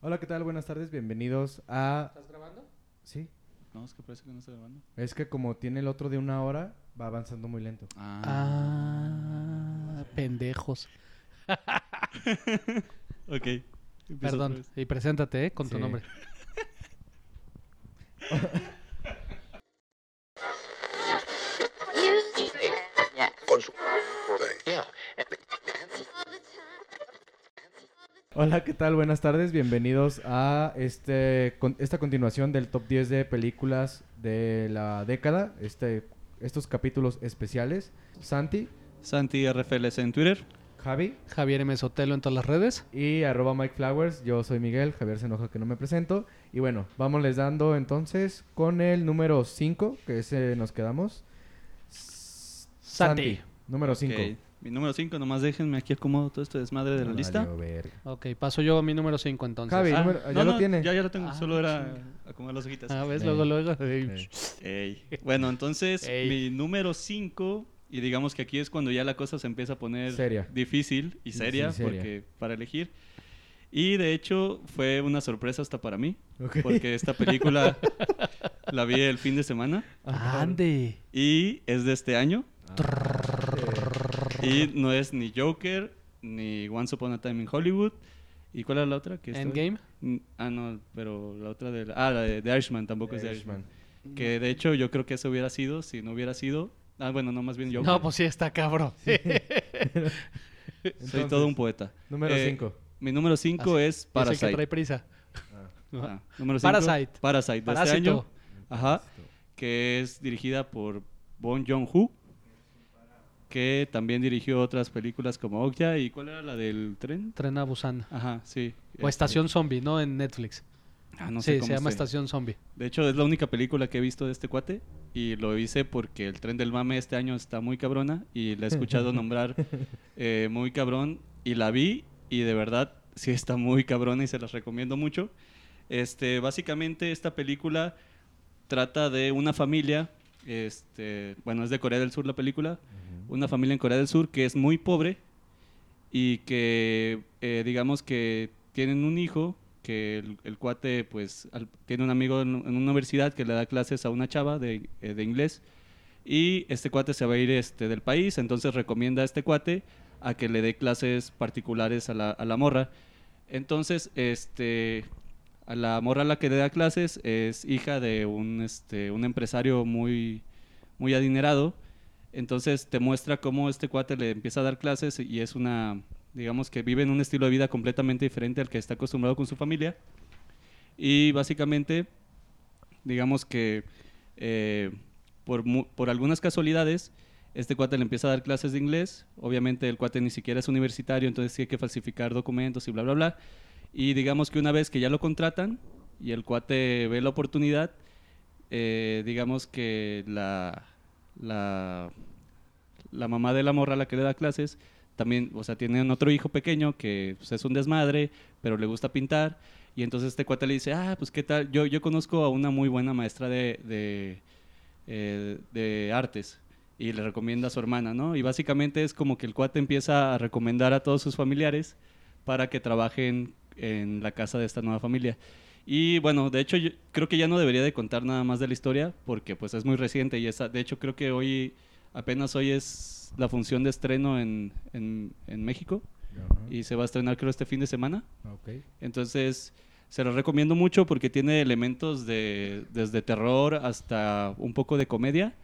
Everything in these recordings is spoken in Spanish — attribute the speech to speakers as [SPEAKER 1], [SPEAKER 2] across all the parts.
[SPEAKER 1] Hola, ¿qué tal? Buenas tardes, bienvenidos a...
[SPEAKER 2] ¿Estás grabando?
[SPEAKER 1] Sí,
[SPEAKER 3] No, es que parece que no está grabando.
[SPEAKER 1] es que como tiene el otro de una hora, va avanzando muy lento.
[SPEAKER 2] Ah, pendejos.
[SPEAKER 3] Ok.
[SPEAKER 2] Perdón. Y preséntate, ¿eh? Con tu nombre.
[SPEAKER 1] Hola, ¿qué tal? Buenas tardes, bienvenidos a este con- esta continuación del top 10 de películas de la década, este, estos capítulos especiales. Santi,
[SPEAKER 3] Santi RFLS en Twitter.
[SPEAKER 1] Javi
[SPEAKER 2] Javier M. Sotelo en todas las redes.
[SPEAKER 1] y arroba Mike Flowers, yo soy Miguel, Javier se enoja que no me presento. Y bueno, vamos les dando entonces con el número 5, que ese nos quedamos. S-
[SPEAKER 2] Santi.
[SPEAKER 1] número 5.
[SPEAKER 3] Ok. Mi número 5, nomás déjenme aquí acomodo todo este desmadre de la lista.
[SPEAKER 2] Ok, paso yo a mi número 5 entonces.
[SPEAKER 1] Javi,
[SPEAKER 2] Ah,
[SPEAKER 1] número- ¿ya lo tiene?
[SPEAKER 3] Ya, ya lo tengo.
[SPEAKER 2] Ah,
[SPEAKER 3] Solo era
[SPEAKER 2] chinga.
[SPEAKER 3] acomodar las hojitas.
[SPEAKER 2] Ah, ¿ves?
[SPEAKER 1] Sí.
[SPEAKER 2] Luego, luego.
[SPEAKER 1] Sí.
[SPEAKER 3] Ey. Bueno, entonces,
[SPEAKER 2] Ey.
[SPEAKER 3] mi número 5, y digamos que aquí es cuando ya la cosa se empieza a poner
[SPEAKER 1] Seria.
[SPEAKER 3] difícil y
[SPEAKER 1] Sí,
[SPEAKER 3] seria,
[SPEAKER 1] sí, seria.
[SPEAKER 3] porque para elegir. Y de hecho, fue una sorpresa hasta para mí,
[SPEAKER 1] Ok.
[SPEAKER 3] porque esta película la vi el fin de semana
[SPEAKER 2] Ande.
[SPEAKER 3] y es de este año.
[SPEAKER 1] Ah,
[SPEAKER 3] Y no es ni Joker, ni Once Upon a Time in Hollywood. ¿Y cuál era la otra? que?
[SPEAKER 2] Endgame.
[SPEAKER 3] Mm, Ah, no, pero la otra de... Ah, la de, de Irishman, tampoco es de Irishman. Que de hecho yo creo que eso hubiera sido, si no hubiera sido... Ah, bueno, no, más bien Joker.
[SPEAKER 2] No, pues sí, está cabrón.
[SPEAKER 3] Soy
[SPEAKER 1] Entonces,
[SPEAKER 3] todo un poeta.
[SPEAKER 1] Número
[SPEAKER 3] Eh,
[SPEAKER 1] 5.
[SPEAKER 3] Mi número 5
[SPEAKER 2] Así-
[SPEAKER 3] es
[SPEAKER 2] Dice que
[SPEAKER 3] Parasite.
[SPEAKER 2] trae prisa.
[SPEAKER 3] Ah, número cinco,
[SPEAKER 2] Parasite.
[SPEAKER 3] Parasite, de este año. Ajá. Que es dirigida por Bon Joon-ho. Que también dirigió otras películas como Okja. ¿Y cuál era la del tren?
[SPEAKER 2] Tren a Busan.
[SPEAKER 3] Ajá, sí.
[SPEAKER 2] O
[SPEAKER 3] Este,
[SPEAKER 2] Estación Zombie, ¿no? En Netflix.
[SPEAKER 3] Ah, no sé
[SPEAKER 2] sí,
[SPEAKER 3] cómo
[SPEAKER 2] se llama. Estación Zombie.
[SPEAKER 3] De hecho, es la única película que he visto de este cuate. Y lo hice porque el tren del mame este año está muy cabrona. Y la he escuchado nombrar eh, muy cabrón. Y la vi. Y de verdad, sí está muy cabrona y se las recomiendo mucho. Este, básicamente, esta película trata de una familia. Este, bueno, es de Corea del Sur la película. Una familia en Corea del Sur que es muy pobre. Y que, eh, digamos que tienen un hijo que el, el cuate pues tiene un amigo en, una universidad que le da clases a una chava de, eh, de inglés y este cuate se va a ir este, del país, entonces recomienda a este cuate a que le dé clases particulares a la, a la morra. Entonces, este, a la morra a la que le da clases es hija de un, este, un empresario muy, muy adinerado. Entonces te muestra cómo este cuate le empieza a dar clases y es una, digamos que vive en un estilo de vida completamente diferente al que está acostumbrado con su familia. Y básicamente, digamos que eh, por, por algunas casualidades, este cuate le empieza a dar clases de inglés. Obviamente el cuate ni siquiera es universitario, entonces tiene que falsificar documentos y bla, bla, bla. Y digamos que una vez que ya lo contratan y el cuate ve la oportunidad, eh, digamos que la, la, la mamá de la morra la que le da clases también, o sea, otro hijo pequeño que pues, es un desmadre, pero le gusta pintar. Y entonces este cuate le dice, ah, pues qué tal, yo, yo conozco a una muy buena maestra de, de, eh, de artes y le recomienda a su hermana, ¿no? Y básicamente es como que el cuate empieza a recomendar a todos sus familiares para que trabajen en la casa de esta nueva familia. Y bueno, de hecho yo creo que ya no debería de contar nada más de la historia porque pues es muy reciente y esa, de hecho creo que hoy, apenas hoy es la función de estreno en, en, en México y se va a estrenar creo este fin de semana. Entonces, se lo recomiendo mucho porque tiene elementos de desde terror hasta un poco de comedia.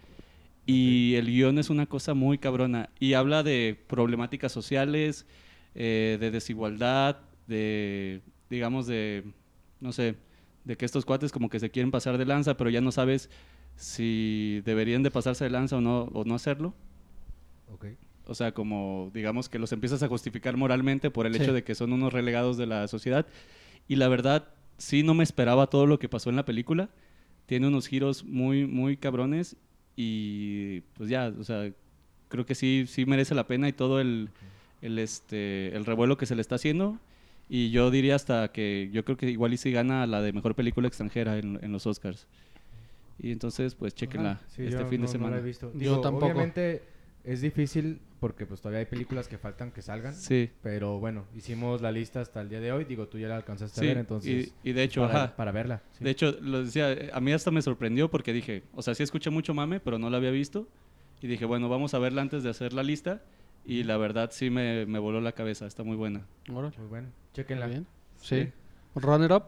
[SPEAKER 3] Y el guion es una cosa muy cabrona. Y habla de problemáticas sociales, eh, de desigualdad, de, digamos, de, no sé, de que estos cuates como que se quieren pasar de lanza, pero ya no sabes si deberían de pasarse de lanza o no, o no hacerlo.
[SPEAKER 1] Ok.
[SPEAKER 3] O sea, como digamos que los empiezas a justificar moralmente por el
[SPEAKER 2] Sí.
[SPEAKER 3] hecho de que son unos relegados de la sociedad. Y la verdad, sí no me esperaba todo lo que pasó en la película. Tiene unos giros muy, muy cabrones. Y pues ya, o sea, creo que sí, sí merece la pena y todo el, el, este, el revuelo que se le está haciendo. Y yo diría hasta que yo creo que igual y si gana la de mejor película extranjera en, en los Oscars. Y entonces, pues, chequenla
[SPEAKER 1] sí,
[SPEAKER 3] este
[SPEAKER 1] yo
[SPEAKER 3] fin
[SPEAKER 1] no-
[SPEAKER 3] de
[SPEAKER 1] no la
[SPEAKER 3] semana.
[SPEAKER 1] he visto.
[SPEAKER 2] Yo
[SPEAKER 1] Digo,
[SPEAKER 2] tampoco.
[SPEAKER 1] Obviamente, es difícil porque pues todavía hay películas que faltan que salgan.
[SPEAKER 3] Sí.
[SPEAKER 1] Pero bueno, hicimos la lista hasta el día de hoy. Digo, tú ya la alcanzaste
[SPEAKER 3] Sí,
[SPEAKER 1] a ver, entonces...
[SPEAKER 3] y, y de hecho,
[SPEAKER 1] para,
[SPEAKER 3] ajá.
[SPEAKER 1] para verla. sí.
[SPEAKER 3] De hecho, lo decía, a mí hasta me sorprendió porque dije, o sea, sí escuché mucho mame, pero no la había visto. Y dije, bueno, vamos a verla antes de hacer la lista. Y la verdad sí me, me voló la cabeza, está muy buena.
[SPEAKER 2] Órale,
[SPEAKER 1] Muy
[SPEAKER 2] está
[SPEAKER 1] Chequenla.
[SPEAKER 2] bien. Sí. Runner up.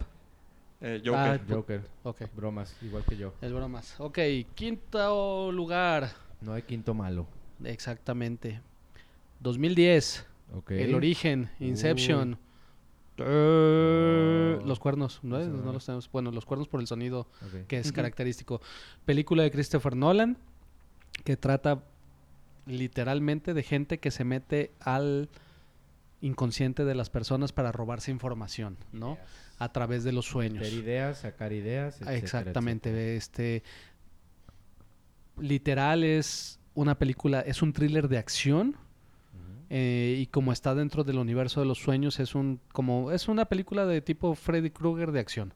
[SPEAKER 3] Eh,
[SPEAKER 2] Ah,
[SPEAKER 3] Joker.
[SPEAKER 1] Joker.
[SPEAKER 2] Ok.
[SPEAKER 1] Bromas, igual que yo.
[SPEAKER 2] Es bromas. Ok, quinto lugar.
[SPEAKER 1] No hay quinto malo.
[SPEAKER 2] Exactamente. 2010.
[SPEAKER 1] Ok.
[SPEAKER 2] El origen. Inception. Los cuernos. ¿no? No
[SPEAKER 1] no.
[SPEAKER 2] los tenemos. Bueno, los cuernos por el sonido que es característico. Película de Christopher Nolan que trata literalmente de gente que se mete al inconsciente de las personas para robarse información, ¿no? A través de los sueños.
[SPEAKER 1] Meter ideas, sacar ideas, etcétera,
[SPEAKER 2] Exactamente,
[SPEAKER 1] etcétera.
[SPEAKER 2] este literal es una película, es un thriller de acción eh, y como está dentro del universo de los sueños es un como es una película de tipo Freddy Krueger de acción.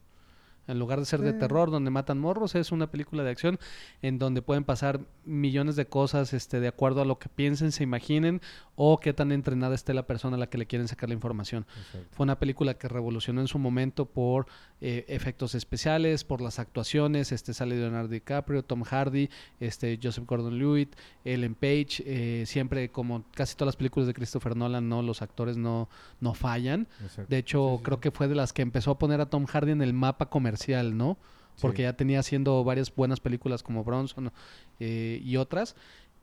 [SPEAKER 2] En lugar de ser de terror donde matan morros, es una película de acción en donde pueden pasar millones de cosas este, de acuerdo a lo que piensen, se imaginen o qué tan entrenada esté la persona a la que le quieren sacar la información.
[SPEAKER 1] Exacto.
[SPEAKER 2] Fue una película que revolucionó en su momento por eh, efectos especiales, por las actuaciones. Este sale Leonardo DiCaprio, Tom Hardy, este Joseph Gordon-Levitt, Ellen Page. eh, siempre, como casi todas las películas de Christopher Nolan, no los actores no, no fallan.
[SPEAKER 1] Exacto.
[SPEAKER 2] De hecho,
[SPEAKER 1] Sí, sí,
[SPEAKER 2] creo
[SPEAKER 1] sí.
[SPEAKER 2] que fue de las que empezó a poner a Tom Hardy en el mapa comercial, ¿no? Porque
[SPEAKER 1] Sí.
[SPEAKER 2] ya tenía haciendo varias buenas películas como Bronson eh, y otras.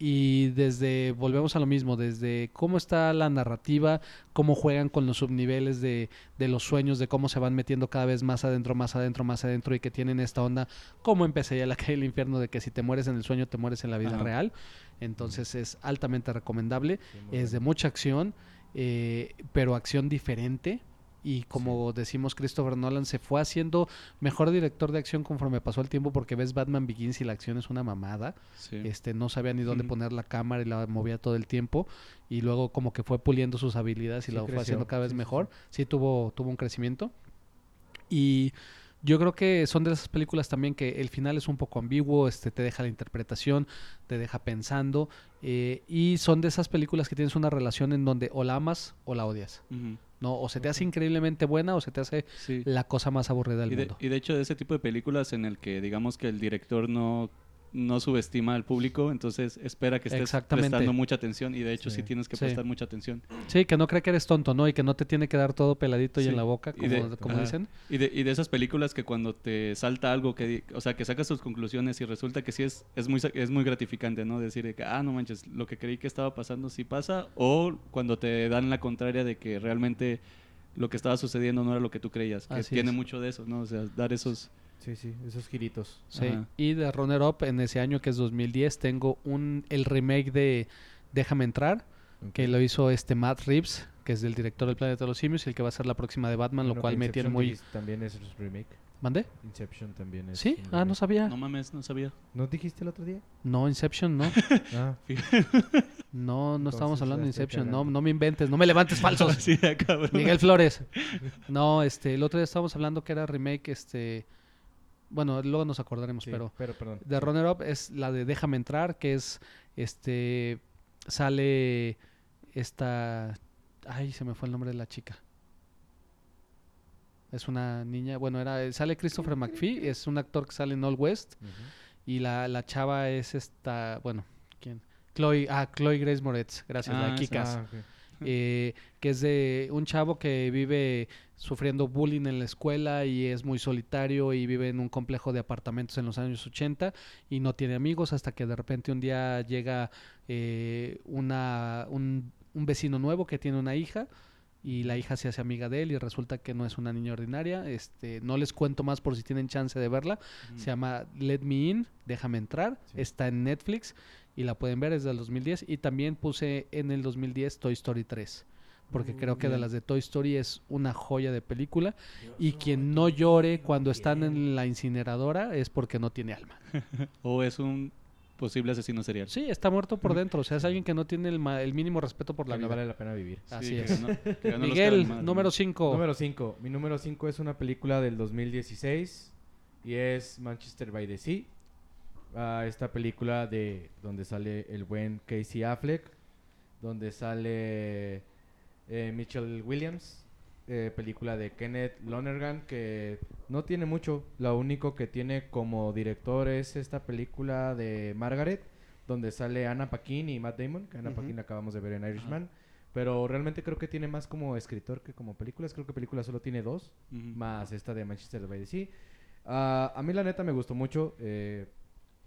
[SPEAKER 2] Y desde, volvemos a lo mismo, desde cómo está la narrativa, cómo juegan con los subniveles de, de los sueños, de cómo se van metiendo cada vez más adentro, más adentro, más adentro y que tienen esta onda, como empecé ya la calle del infierno, de que si te mueres en el sueño, te mueres en la vida
[SPEAKER 3] Ajá.
[SPEAKER 2] real. Entonces es altamente recomendable.
[SPEAKER 1] Sí,
[SPEAKER 2] Es de mucha acción, eh, pero acción diferente. Y como decimos, Christopher Nolan se fue haciendo mejor director de acción conforme pasó el tiempo porque ves Batman Begins y la acción es una mamada.
[SPEAKER 3] Sí.
[SPEAKER 2] Este, no sabía ni dónde poner la cámara y la movía todo el tiempo. Y luego como que fue puliendo sus habilidades y
[SPEAKER 1] Sí
[SPEAKER 2] lo fue
[SPEAKER 1] creció,
[SPEAKER 2] haciendo cada vez mejor. Sí, tuvo, tuvo un crecimiento. Y yo creo que son de esas películas también que el final es un poco ambiguo, este, te deja la interpretación, te deja pensando. eh, y son de esas películas que tienes una relación en donde o la amas o la odias.
[SPEAKER 3] Ujú.
[SPEAKER 2] ¿No? O se te hace increíblemente buena o se te hace
[SPEAKER 3] Sí.
[SPEAKER 2] la cosa más aburrida del
[SPEAKER 3] Y de,
[SPEAKER 2] mundo.
[SPEAKER 3] y de hecho, de ese tipo de películas en el que digamos que el director no, no subestima al público, entonces espera que estés prestando mucha atención y de hecho sí,
[SPEAKER 1] Sí.
[SPEAKER 3] tienes que
[SPEAKER 2] Sí.
[SPEAKER 3] prestar mucha atención.
[SPEAKER 2] Sí, que no cree que eres tonto, ¿no? Y que no te tiene que dar todo peladito y en la boca,
[SPEAKER 3] Y
[SPEAKER 2] como,
[SPEAKER 3] de-
[SPEAKER 2] como
[SPEAKER 3] ajá.
[SPEAKER 2] dicen.
[SPEAKER 3] Y de, y de esas películas que cuando te salta algo, que, o sea, que sacas tus conclusiones y resulta que sí es, es, muy, es muy gratificante, ¿no? Decir de que, ah, no manches, lo que creí que estaba pasando sí pasa, o cuando te dan la contraria de que realmente lo que estaba sucediendo no era lo que tú creías, que
[SPEAKER 2] Así
[SPEAKER 3] tiene
[SPEAKER 2] es.
[SPEAKER 3] mucho de eso, ¿no? O sea, dar esos...
[SPEAKER 1] Sí, sí, esos giritos.
[SPEAKER 2] Sí.
[SPEAKER 3] Ajá.
[SPEAKER 2] Y de Runner Up en ese año que es 2010 tengo un el remake de Déjame entrar, que lo hizo este Matt Reeves, que es del director del Planeta de los Simios y el que va a ser la próxima de Batman, lo cual me tiene muy
[SPEAKER 1] También es remake.
[SPEAKER 2] ¿Mande?
[SPEAKER 1] Inception también es.
[SPEAKER 2] Sí, ah, no sabía.
[SPEAKER 3] No mames, no sabía.
[SPEAKER 1] ¿No dijiste el otro día?
[SPEAKER 2] No, Inception no.
[SPEAKER 1] Ah,
[SPEAKER 2] No, no estábamos hablando de
[SPEAKER 1] estoy
[SPEAKER 2] Inception. No, no me inventes, no me levantes falsos.
[SPEAKER 3] Sí, cabrón.
[SPEAKER 2] Miguel Flores. No, este, el otro día estábamos hablando que era remake, este, bueno, luego nos acordaremos,
[SPEAKER 1] sí,
[SPEAKER 2] pero
[SPEAKER 1] pero perdón.
[SPEAKER 2] de Runner Up es la de Déjame entrar, que es, este, sale esta, ay, se me fue el nombre de la chica. Es una niña, bueno, era, sale Christopher McPhee, es un actor que sale en All West, y la, la chava es esta, bueno, ¿quién? Chloe, ah, Chloe Grace Moretz, gracias, la
[SPEAKER 3] Ah, sí.
[SPEAKER 2] Kikas
[SPEAKER 1] Ah,
[SPEAKER 2] eh, que es de un chavo que vive sufriendo bullying en la escuela y es muy solitario y vive en un complejo de apartamentos en los años 80 y no tiene amigos hasta que de repente un día llega eh, una, un, un vecino nuevo que tiene una hija y la hija se hace amiga de él y resulta que no es una niña ordinaria. Este, no les cuento más por si tienen chance de verla. Se llama Let Me In, Déjame entrar.
[SPEAKER 1] Sí.
[SPEAKER 2] Está en Netflix y la pueden ver, es del 2010. Y también puse en el 2010 Toy Story 3. Porque creo que de
[SPEAKER 1] bien.
[SPEAKER 2] las de Toy Story es una joya de película. Y quien no llore cuando están en la incineradora es porque no tiene alma.
[SPEAKER 3] O es un posible asesino serial.
[SPEAKER 2] Sí, está muerto por dentro. O sea, es alguien que no tiene el, ma- el mínimo respeto por la
[SPEAKER 1] Que no
[SPEAKER 2] vida.
[SPEAKER 1] vale la pena vivir.
[SPEAKER 2] Así
[SPEAKER 3] Sí, que
[SPEAKER 2] es.
[SPEAKER 3] que
[SPEAKER 2] Miguel, número 5.
[SPEAKER 1] Número 5. Mi número 5 es una película del 2016 y es Manchester by the Sea. a esta película de donde sale el buen Casey Affleck, donde sale eh, Mitchell Williams, eh, película de Kenneth Lonergan que no tiene mucho, lo único que tiene como director es esta película de Margaret, donde sale Anna Paquin y Matt Damon, que Anna
[SPEAKER 2] Ujú.
[SPEAKER 1] Paquin la acabamos de ver en Irishman, pero realmente creo que tiene más como escritor que como películas, creo que película solo tiene dos, más esta de Manchester by the Sea. Ah, a mí la neta me gustó mucho, eh,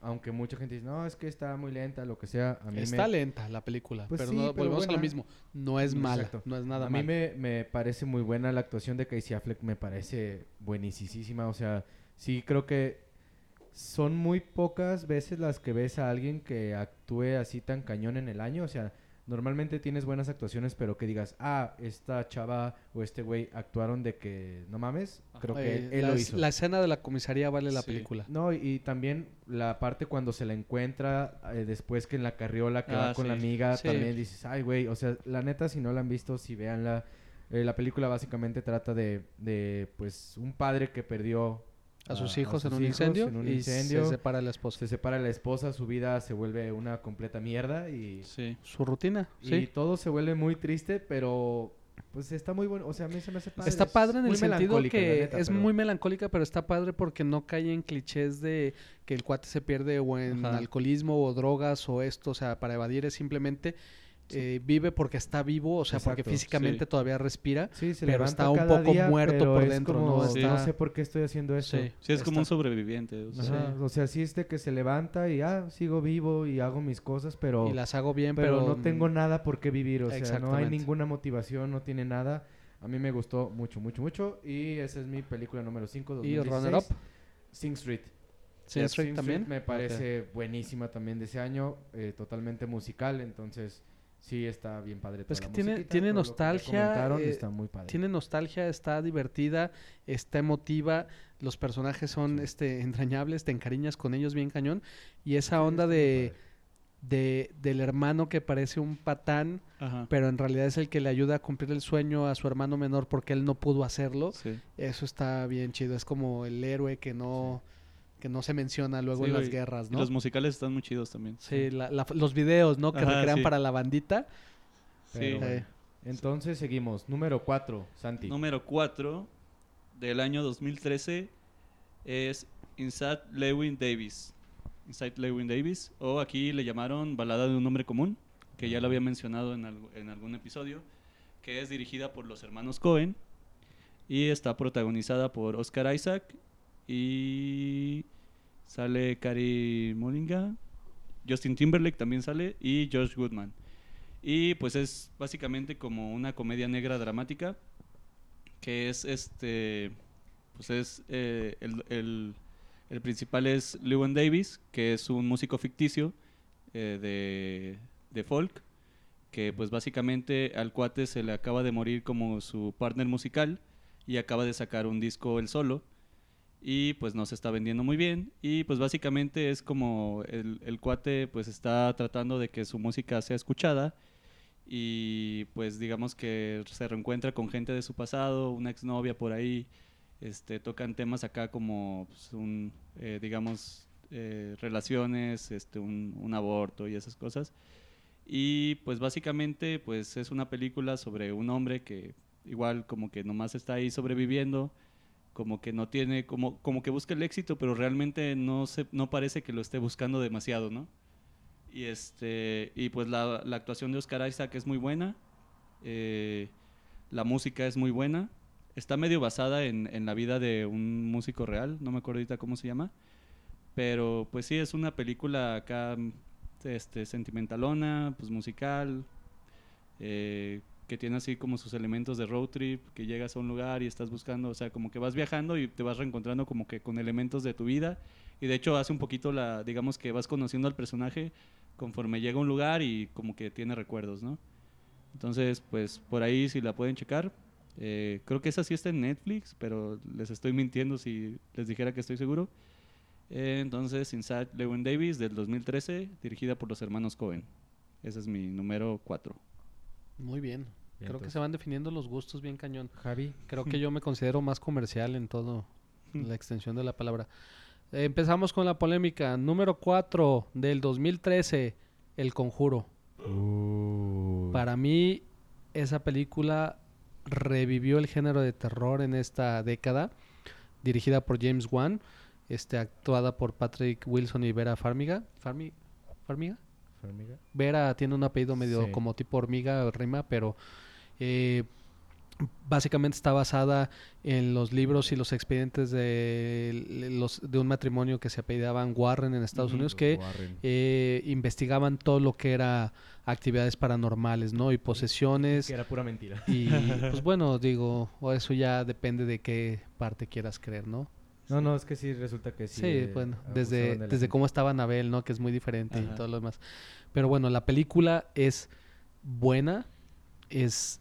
[SPEAKER 1] aunque mucha gente dice, no, es que está muy lenta, lo que sea, a mí
[SPEAKER 2] Está
[SPEAKER 1] me...
[SPEAKER 2] lenta la película,
[SPEAKER 1] Pues
[SPEAKER 2] pero
[SPEAKER 1] sí,
[SPEAKER 2] no,
[SPEAKER 1] pero
[SPEAKER 2] volvemos a lo mismo. No es mala,
[SPEAKER 1] Exacto.
[SPEAKER 2] no es nada
[SPEAKER 1] a mí
[SPEAKER 2] mal.
[SPEAKER 1] me, me parece muy buena la actuación de Casey Affleck, me parece buenísima. O sea, sí creo que son muy pocas veces las que ves a alguien que actúe así tan cañón en el año. O sea, normalmente tienes buenas actuaciones, pero que digas, ah, esta chava o este güey actuaron de que no mames. Creo que
[SPEAKER 2] Eh,
[SPEAKER 1] él, él
[SPEAKER 2] la,
[SPEAKER 1] lo hizo.
[SPEAKER 2] la escena de la comisaría vale la
[SPEAKER 3] Sí.
[SPEAKER 2] película.
[SPEAKER 1] No, y, y también la parte cuando se la encuentra eh, después que en la carriola que va
[SPEAKER 3] Ah,
[SPEAKER 1] con la amiga,
[SPEAKER 2] Sí.
[SPEAKER 1] también dices, ay, güey, o sea, la neta, si no la han visto, si véanla. Eh, la película básicamente trata de, de, pues, un padre que perdió
[SPEAKER 2] A sus
[SPEAKER 1] a
[SPEAKER 2] hijos en
[SPEAKER 1] sus
[SPEAKER 2] un
[SPEAKER 1] hijos
[SPEAKER 2] incendio
[SPEAKER 1] en un
[SPEAKER 2] y
[SPEAKER 1] incendio.
[SPEAKER 2] se separa la esposa.
[SPEAKER 1] Se separa la esposa, su vida se vuelve una completa mierda y,
[SPEAKER 3] Sí.
[SPEAKER 2] Su rutina,
[SPEAKER 1] y
[SPEAKER 2] sí.
[SPEAKER 1] todo se vuelve muy triste, pero pues está muy bueno. O sea, a mí se me hace padre.
[SPEAKER 2] Está
[SPEAKER 1] es
[SPEAKER 2] padre en el sentido que
[SPEAKER 1] neta,
[SPEAKER 2] es
[SPEAKER 1] pero-
[SPEAKER 2] muy melancólica, pero está padre porque no cae en clichés de que el cuate se pierde o en
[SPEAKER 3] Ajá.
[SPEAKER 2] alcoholismo o drogas o esto, o sea, para evadir es simplemente eh, vive porque está vivo, o sea, porque físicamente
[SPEAKER 3] sí.
[SPEAKER 2] todavía respira.
[SPEAKER 1] Sí, se
[SPEAKER 2] pero está un poco
[SPEAKER 1] día,
[SPEAKER 2] muerto por dentro,
[SPEAKER 1] como,
[SPEAKER 2] ¿no?
[SPEAKER 3] Sí.
[SPEAKER 1] No
[SPEAKER 2] Está-
[SPEAKER 1] sé por qué estoy haciendo eso.
[SPEAKER 2] Sí.
[SPEAKER 3] Sí, es como un sobreviviente. o sea.
[SPEAKER 1] O sea, sí es de que se levanta y ah, sigo vivo y hago mis cosas, pero,
[SPEAKER 2] Y las hago bien,
[SPEAKER 1] pero,
[SPEAKER 2] pero,
[SPEAKER 1] no tengo nada por qué vivir. O sea, no hay ninguna motivación, no tiene nada. A mí me gustó mucho, mucho, mucho. Y esa es mi película número 5,
[SPEAKER 2] Y
[SPEAKER 1] 2016.
[SPEAKER 2] Runner Up,
[SPEAKER 1] Sing Street.
[SPEAKER 2] Sing
[SPEAKER 1] Sing
[SPEAKER 2] Street también.
[SPEAKER 1] me parece buenísima también de ese año. eh, totalmente musical, entonces sí está bien padre. Toda
[SPEAKER 2] que
[SPEAKER 1] la
[SPEAKER 2] tiene-
[SPEAKER 1] que
[SPEAKER 2] nostalgia, eh,
[SPEAKER 1] está muy padre.
[SPEAKER 2] Tiene nostalgia, está divertida, está emotiva, los personajes son
[SPEAKER 1] Sí.
[SPEAKER 2] este entrañables, te encariñas con ellos bien cañón y esa onda de, de del hermano que parece un patán,
[SPEAKER 3] Ajá.
[SPEAKER 2] pero en realidad es el que le ayuda a cumplir el sueño a su hermano menor porque él no pudo hacerlo.
[SPEAKER 3] Sí.
[SPEAKER 2] Eso está bien chido, es como el héroe que no que no se menciona luego
[SPEAKER 3] Sí,
[SPEAKER 2] en las guerras,
[SPEAKER 3] Y
[SPEAKER 2] ¿no?
[SPEAKER 3] los musicales están muy chidos también.
[SPEAKER 2] Sí, la- la- los videos, ¿no? Que
[SPEAKER 3] Ajá,
[SPEAKER 2] recrean
[SPEAKER 3] sí.
[SPEAKER 2] para la bandita.
[SPEAKER 3] Sí.
[SPEAKER 1] Pero.
[SPEAKER 2] Eh,
[SPEAKER 1] Entonces seguimos. Número 4, Santi.
[SPEAKER 3] Número 4 del año 2013 es Inside Lewin Davis. Inside Lewin Davis, o aquí le llamaron Balada de un hombre común, que ya lo había mencionado en, en algún episodio, que es dirigida por los hermanos Cohen y está protagonizada por Oscar Isaac y sale Cary Mulligan, Justin Timberlake también sale y Josh Goodman. Y pues es básicamente como una comedia negra dramática que es este pues es eh, el, el- el principal es Lewin Davis que es un músico ficticio eh, de, de folk que pues básicamente al cuate se le acaba de morir como su partner musical y acaba de sacar un disco él solo y pues no se está vendiendo muy bien y pues básicamente es como el, el cuate pues está tratando de que su música sea escuchada y pues digamos que se reencuentra con gente de su pasado, una exnovia por ahí, este, tocan temas acá como pues, un, eh, digamos, eh, relaciones, este, un, un aborto y esas cosas. Y pues básicamente pues es una película sobre un hombre que igual como que nomás está ahí sobreviviendo, como que no tiene, como, como que busca el éxito, pero realmente no, se, no parece que lo esté buscando demasiado, ¿no? Y, este, y pues la, la actuación de Oscar Isaac es muy buena, eh, la música es muy buena, está medio basada en, en la vida de un músico real, no me acuerdo ahorita cómo se llama, pero pues sí, es una película acá este, sentimentalona, pues musical, eh, que tiene así como sus elementos de road trip, que llegas a un lugar y estás buscando, o sea, como que vas viajando y te vas reencontrando como que con elementos de tu vida. Y de hecho hace un poquito la, digamos que vas conociendo al personaje conforme llega a un lugar y como que tiene recuerdos, ¿no? Entonces, pues por ahí si la pueden checar. Eh, creo que esa sí está en Netflix, pero les estoy mintiendo si les dijera que estoy seguro. Eh, entonces, Inside Lewin Davis del 2013, dirigida por los hermanos Cohen. Ese es mi número 4.
[SPEAKER 2] Muy bien. Creo que se van definiendo los gustos bien cañón.
[SPEAKER 1] Javi.
[SPEAKER 2] Creo que yo me considero más comercial en todo la extensión de la palabra. Empezamos con la polémica. Número 4 del 2013, El Conjuro. Para mí, esa película revivió el género de terror en esta década, dirigida por James Wan, este, actuada por Patrick Wilson y Vera Farmiga. Farmi- ¿Farmiga? Vera tiene un apellido medio
[SPEAKER 1] Sí.
[SPEAKER 2] como tipo hormiga rima, pero eh, básicamente está basada en los libros y los expedientes de, los, de un matrimonio que se apellidaban Warren en Estados. Unidos que eh, investigaban todo lo que era actividades paranormales, ¿no? Y posesiones.
[SPEAKER 1] Que era pura mentira.
[SPEAKER 2] Y pues bueno, digo, o eso ya depende de qué parte quieras creer, ¿no?
[SPEAKER 1] No, no, es que sí resulta que sí.
[SPEAKER 2] Sí,
[SPEAKER 1] eh,
[SPEAKER 2] bueno, desde,
[SPEAKER 1] de la
[SPEAKER 2] desde
[SPEAKER 1] gente.
[SPEAKER 2] cómo estaba Anabel, ¿no? Que es muy diferente y todo lo demás. Pero bueno, la película es buena, es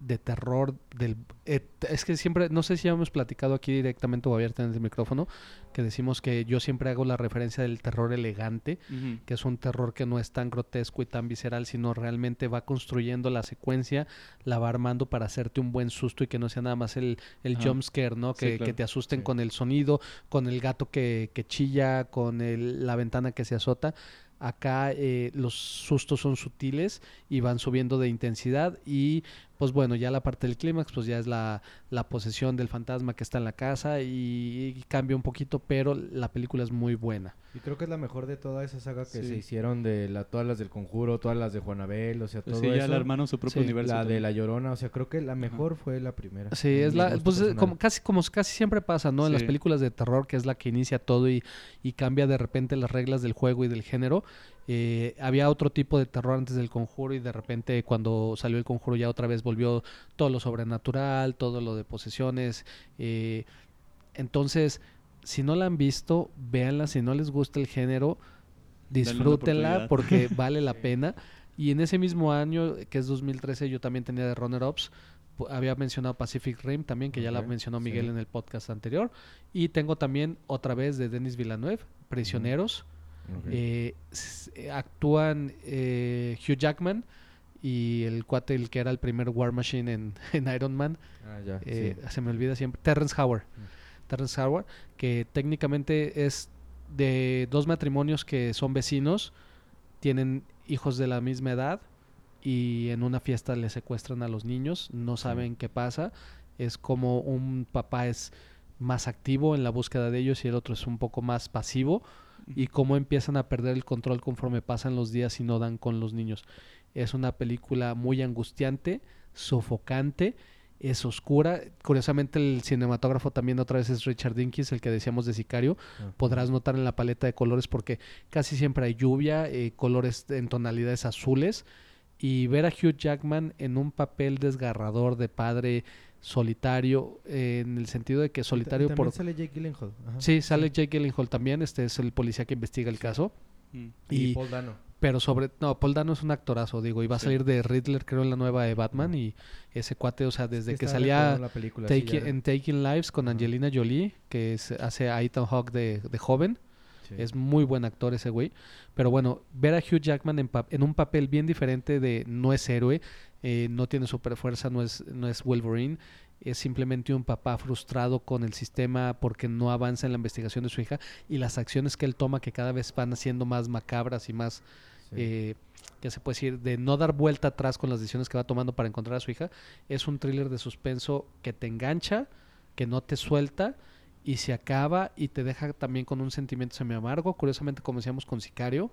[SPEAKER 2] de terror, del... eh, es que siempre, no sé si ya hemos platicado aquí directamente o abierta en el micrófono, que decimos que yo siempre hago la referencia del terror elegante, que es un terror que no es tan grotesco y tan visceral, sino realmente va construyendo la secuencia, la va armando para hacerte un buen susto y que no sea nada más el, el
[SPEAKER 3] Ajá.
[SPEAKER 2] jump scare, ¿no?
[SPEAKER 3] Sí,
[SPEAKER 2] Que,
[SPEAKER 3] claro.
[SPEAKER 2] que te asusten
[SPEAKER 1] Sí.
[SPEAKER 2] con el sonido, con el gato que, que chilla, con el- la ventana que se azota. Acá eh, los sustos son sutiles y van subiendo de intensidad y pues bueno, ya la parte del clímax pues ya es la, la posesión del fantasma que está en la casa y, y cambia un poquito, pero la película es muy buena.
[SPEAKER 1] Y creo que es la mejor de toda esa saga que
[SPEAKER 3] Sí.
[SPEAKER 1] se hicieron de la, todas las del Conjuro, todas las de Juanabel, o sea, todo
[SPEAKER 3] sí, ya
[SPEAKER 1] eso.
[SPEAKER 3] le armaron su propio
[SPEAKER 2] Sí,
[SPEAKER 3] universo.
[SPEAKER 1] la de. La Llorona, o sea, creo que la mejor fue la primera.
[SPEAKER 2] Sí, es la, pues
[SPEAKER 1] personal.
[SPEAKER 2] como casi, como casi siempre pasa, ¿no? En las películas de terror, que es la que inicia todo y, y cambia de repente las reglas del juego y del género. Eh, había otro tipo de terror antes del conjuro y de repente cuando salió el conjuro ya otra vez volvió todo lo sobrenatural, todo lo de posesiones. eh, entonces, si no la han visto, véanla. Si no les gusta el género, disfrútenla porque vale la pena. Y en ese mismo año, que es 2013, yo también tenía de Runner Ups. Había mencionado Pacific Rim también, que ya la mencionó Miguel
[SPEAKER 1] sí.
[SPEAKER 2] en el podcast anterior. Y tengo también otra vez de Denis Villeneuve, Prisioneros. S- eh, actúan eh, Hugh Jackman y el cuate, el que era el primer War Machine en, en Iron Man.
[SPEAKER 1] ah, ya,
[SPEAKER 2] eh,
[SPEAKER 1] sí.
[SPEAKER 2] Se me olvida siempre. Terrence Howard. Terrence Howard, que técnicamente es de dos matrimonios que son vecinos, tienen hijos de la misma edad y en una fiesta le secuestran a los niños, no saben qué pasa, es como un papá es más activo en la búsqueda de ellos y el otro es un poco más pasivo y cómo empiezan a perder el control conforme pasan los días y no dan con los niños. Es una película muy angustiante, sofocante, es oscura. Curiosamente el cinematógrafo también otra vez es Richard Dinkins, el que decíamos de Sicario.
[SPEAKER 1] Ah.
[SPEAKER 2] Podrás notar en la paleta de colores porque casi siempre hay lluvia, eh, colores en tonalidades azules. Y ver a Hugh Jackman en un papel desgarrador de padre solitario, eh, en el sentido de que solitario
[SPEAKER 1] también
[SPEAKER 2] por...
[SPEAKER 1] sale Jake Gyllenhaal. ajá.
[SPEAKER 2] Sí, sale Jake Gyllenhaal también, este es el policía que investiga el caso.
[SPEAKER 3] Mm.
[SPEAKER 1] Y,
[SPEAKER 2] Y,
[SPEAKER 1] Paul Dano.
[SPEAKER 2] pero sobre, no, Paul Dano es un actorazo, digo, y va a
[SPEAKER 3] Sí.
[SPEAKER 2] salir de Riddler, creo, en la nueva de Batman, y ese cuate, o sea, desde
[SPEAKER 1] Sí,
[SPEAKER 2] que salía
[SPEAKER 1] la película,
[SPEAKER 2] Take- en Taking Lives con. Angelina Jolie, que es- hace a Ethan Hawke de, de joven,
[SPEAKER 1] sí.
[SPEAKER 2] es muy buen actor ese güey, pero bueno, ver a Hugh Jackman en, pa- en un papel bien diferente de no es héroe, eh, no tiene super fuerza, no es, no es Wolverine, es simplemente un papá frustrado con el sistema porque no avanza en la investigación de su hija y las acciones que él toma que cada vez van siendo más macabras y más,
[SPEAKER 1] Sí.
[SPEAKER 2] eh, ya se puede decir, de no dar vuelta atrás con las decisiones que va tomando para encontrar a su hija. Es un thriller de suspenso que te engancha, que no te suelta y se acaba y te deja también con un sentimiento semi amargo. Curiosamente, como decíamos con Sicario.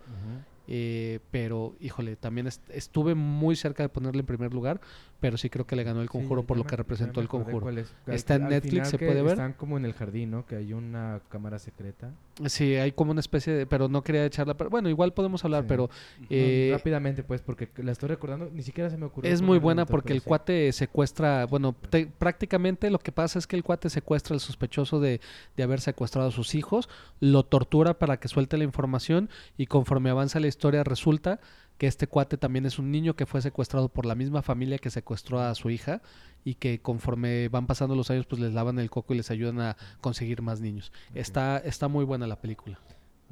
[SPEAKER 2] Eh, pero híjole, también est- estuve muy cerca de ponerle en primer lugar, pero sí creo que le ganó el conjuro por lo
[SPEAKER 1] me-
[SPEAKER 2] que representó el conjuro.
[SPEAKER 1] es.
[SPEAKER 2] Está en Netflix, ¿se puede ver?
[SPEAKER 1] Están como en el jardín, ¿no? Que hay una cámara secreta.
[SPEAKER 2] Sí, hay como una especie de, pero no quería echarla, pero bueno, igual podemos hablar,
[SPEAKER 1] Sí.
[SPEAKER 2] pero
[SPEAKER 1] No,
[SPEAKER 2] eh,
[SPEAKER 1] rápidamente, pues, porque la estoy recordando, ni siquiera se me ocurrió.
[SPEAKER 2] Es muy buena porque el
[SPEAKER 1] sí.
[SPEAKER 2] cuate secuestra, bueno, te- prácticamente lo que pasa es que el cuate secuestra al sospechoso de, de haber secuestrado a sus hijos, lo tortura para que suelte la información y conforme avanza la historia resulta que este cuate también es un niño que fue secuestrado por la misma familia que secuestró a su hija y que conforme van pasando los años pues les lavan el coco y les ayudan a conseguir más niños. Está, está muy buena la película.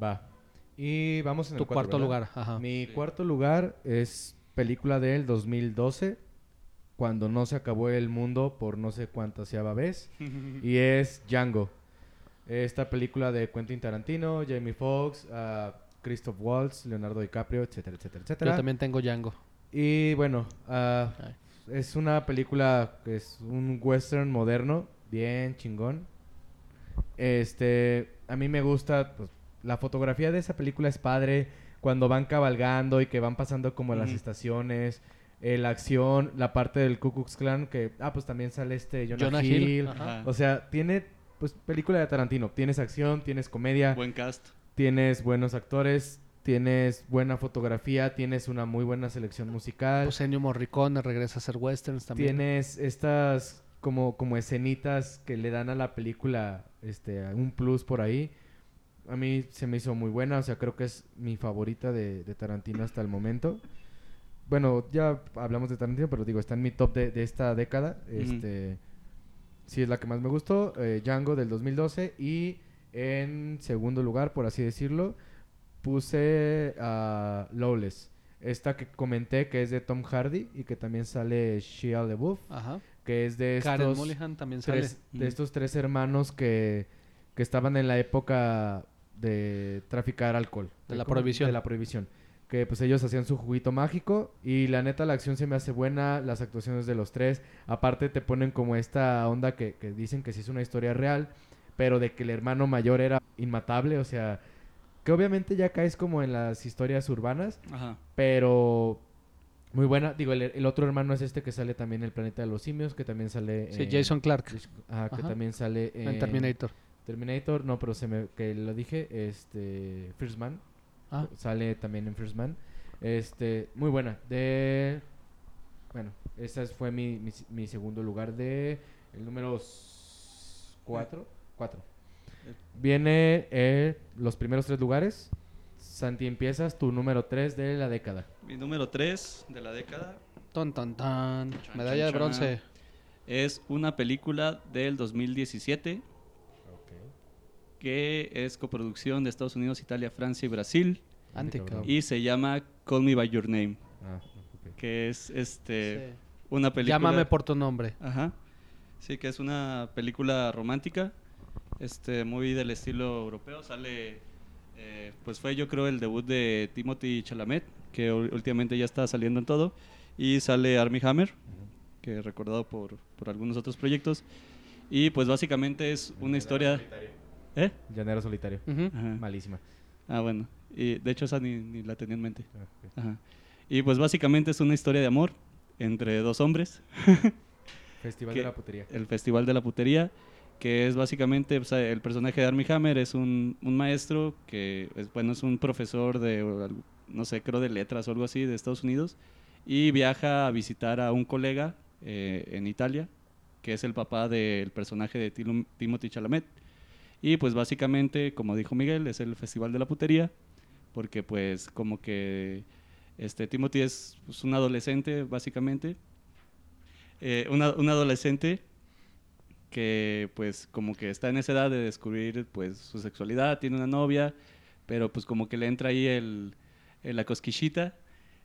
[SPEAKER 1] Va. Y vamos en
[SPEAKER 2] Tu
[SPEAKER 1] el cuatro,
[SPEAKER 2] cuarto
[SPEAKER 1] ¿verdad?
[SPEAKER 2] lugar, ajá.
[SPEAKER 1] Mi cuarto lugar es película del 2012, cuando no se acabó el mundo por no sé cuántas vez, y es Django. Esta película de Quentin Tarantino, Jamie Foxx, ah, Christoph Waltz, Leonardo DiCaprio, etcétera, etcétera, etcétera.
[SPEAKER 2] Yo también tengo Django.
[SPEAKER 1] Y bueno,
[SPEAKER 2] Ay.
[SPEAKER 1] es una película que es un western moderno, bien chingón. Este, a mí me gusta, pues, la fotografía de esa película es padre cuando van cabalgando y que van pasando como las estaciones, eh, la acción, la parte del Ku Klux Klan que, ah, pues también sale este Jonah,
[SPEAKER 2] Jonah
[SPEAKER 1] Hill.
[SPEAKER 2] Hill.
[SPEAKER 1] O sea, tiene, pues, película de Tarantino. Tienes acción, tienes comedia,
[SPEAKER 3] Buen cast.
[SPEAKER 1] Tienes buenos actores, tienes buena fotografía, tienes una muy buena selección musical.
[SPEAKER 2] Pues Ennio Morricone regresa a hacer westerns también.
[SPEAKER 1] Tienes estas como, como escenitas que le dan a la película este, un plus por ahí. A mí se me hizo muy buena, o sea, creo que es mi favorita de, de Tarantino hasta el momento. Bueno, ya hablamos de Tarantino, pero digo, está en mi top de, de esta década. Este, sí es la que más me gustó, eh, Django del 2012. Y en segundo lugar, por así decirlo, puse a Lawless. Esta que comenté que es de Tom Hardy y que también sale Shia LaBeouf,
[SPEAKER 2] Ajá.
[SPEAKER 1] que es de
[SPEAKER 2] Karen
[SPEAKER 1] estos
[SPEAKER 2] Mulligan también sale.
[SPEAKER 1] tres, de
[SPEAKER 3] Ujú.
[SPEAKER 1] estos tres hermanos que, que estaban en la época de traficar alcohol.
[SPEAKER 2] De la prohibición.
[SPEAKER 1] De la prohibición. Que pues ellos hacían su juguito mágico y la neta la acción se me hace buena, las actuaciones de los tres. Aparte te ponen como esta onda que, que dicen que sí es una historia real, pero de que el hermano mayor era inmatable, o sea, que obviamente ya caes como en las historias urbanas,
[SPEAKER 3] Ajá.
[SPEAKER 1] pero muy buena. Digo, el, el otro hermano es este que sale también en El Planeta de los Simios, que también sale
[SPEAKER 2] Sí,
[SPEAKER 1] en-
[SPEAKER 2] Jason Clark
[SPEAKER 1] Ajá, que
[SPEAKER 2] Ajá.
[SPEAKER 1] también sale en,
[SPEAKER 2] en Terminator.
[SPEAKER 1] Terminator, no, pero se me que lo dije, este First Man,
[SPEAKER 2] Ah,
[SPEAKER 1] sale también en First Man. Este, muy buena. De bueno, ese fue mi, mi, mi segundo lugar de el número 4, 4. Viene eh, los primeros tres lugares. Santi, empiezas tu número 3 de la década.
[SPEAKER 3] Mi número 3 de la década
[SPEAKER 2] ton, ton, ton.
[SPEAKER 3] Chan,
[SPEAKER 2] Medalla de bronce.
[SPEAKER 3] es una película del 2017 que es coproducción de Estados Unidos, Italia, Francia y Brasil
[SPEAKER 1] cabrón.
[SPEAKER 3] y se llama Call Me By Your Name,
[SPEAKER 1] Ah, ok.
[SPEAKER 3] que es este
[SPEAKER 2] Sí.
[SPEAKER 3] una película
[SPEAKER 2] Llámame por tu nombre.
[SPEAKER 3] Ajá. Sí, que es una película romántica, este, muy del estilo europeo. Sale, eh, pues fue yo creo el debut de Timothy Chalamet, que últimamente ya está saliendo en todo. Y sale Armie Hammer, que recordado por, por algunos otros proyectos. Y pues básicamente es una historia... ¿Eh?
[SPEAKER 1] Llanero solitario.
[SPEAKER 2] Ujú.
[SPEAKER 3] Ajá.
[SPEAKER 1] Malísima.
[SPEAKER 3] Ah, bueno. Y de hecho esa ni, ni la tenía en mente.
[SPEAKER 1] Ah, ok.
[SPEAKER 3] Ajá. Y pues básicamente es una historia de amor entre dos hombres.
[SPEAKER 1] Festival
[SPEAKER 3] ¿Qué?
[SPEAKER 1] de la putería.
[SPEAKER 3] el Festival de la Putería, que es básicamente o sea, el personaje de Armie Hammer es un, un maestro que es bueno es un profesor de no sé creo de letras o algo así de Estados Unidos y viaja a visitar a un colega eh, en Italia que es el papá del personaje de Tilum- Timothy Chalamet. Y pues básicamente como dijo Miguel es el Festival de la Putería porque pues como que este Timothy es pues, un adolescente básicamente. Eh, una- un adolescente que pues como que está en esa edad de descubrir pues su sexualidad, tiene una novia, pero pues como que le entra ahí el, el- la cosquillita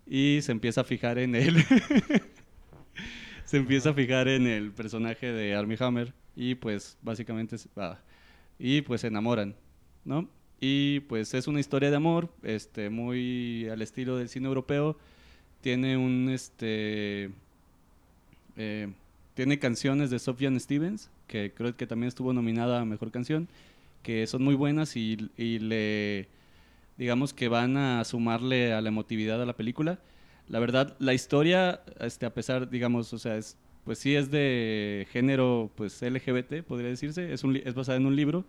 [SPEAKER 3] y se empieza a fijar en él. se empieza a fijar en el personaje de Armie Hammer y pues básicamente ah, y pues se enamoran, ¿no? Y pues es una historia de amor, este muy al estilo del cine europeo. Tiene un este eh, tiene canciones de Sufjan Stevens, que creo que también estuvo nominada a Mejor Canción, que son muy buenas y, y le, digamos que van a sumarle a la emotividad a la película. La verdad, la historia, este, a pesar, digamos, o sea, es, pues sí es de género, pues LGBT, podría decirse, es, un, es basada en un libro,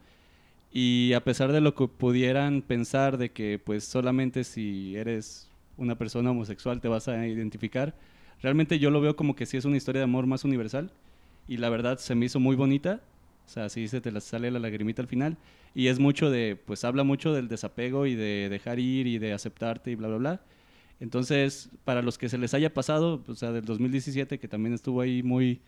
[SPEAKER 3] y a pesar de lo que pudieran pensar de que, pues solamente si eres una persona homosexual te vas a identificar, realmente yo lo veo como que sí es una historia de amor más universal y la verdad se me hizo muy bonita. O sea, sí se te la sale la lagrimita al final y es mucho de, pues habla mucho del desapego y de dejar ir y de aceptarte y bla, bla, bla. Entonces, para los que se les haya pasado, o sea, del 2017 que también estuvo ahí muy,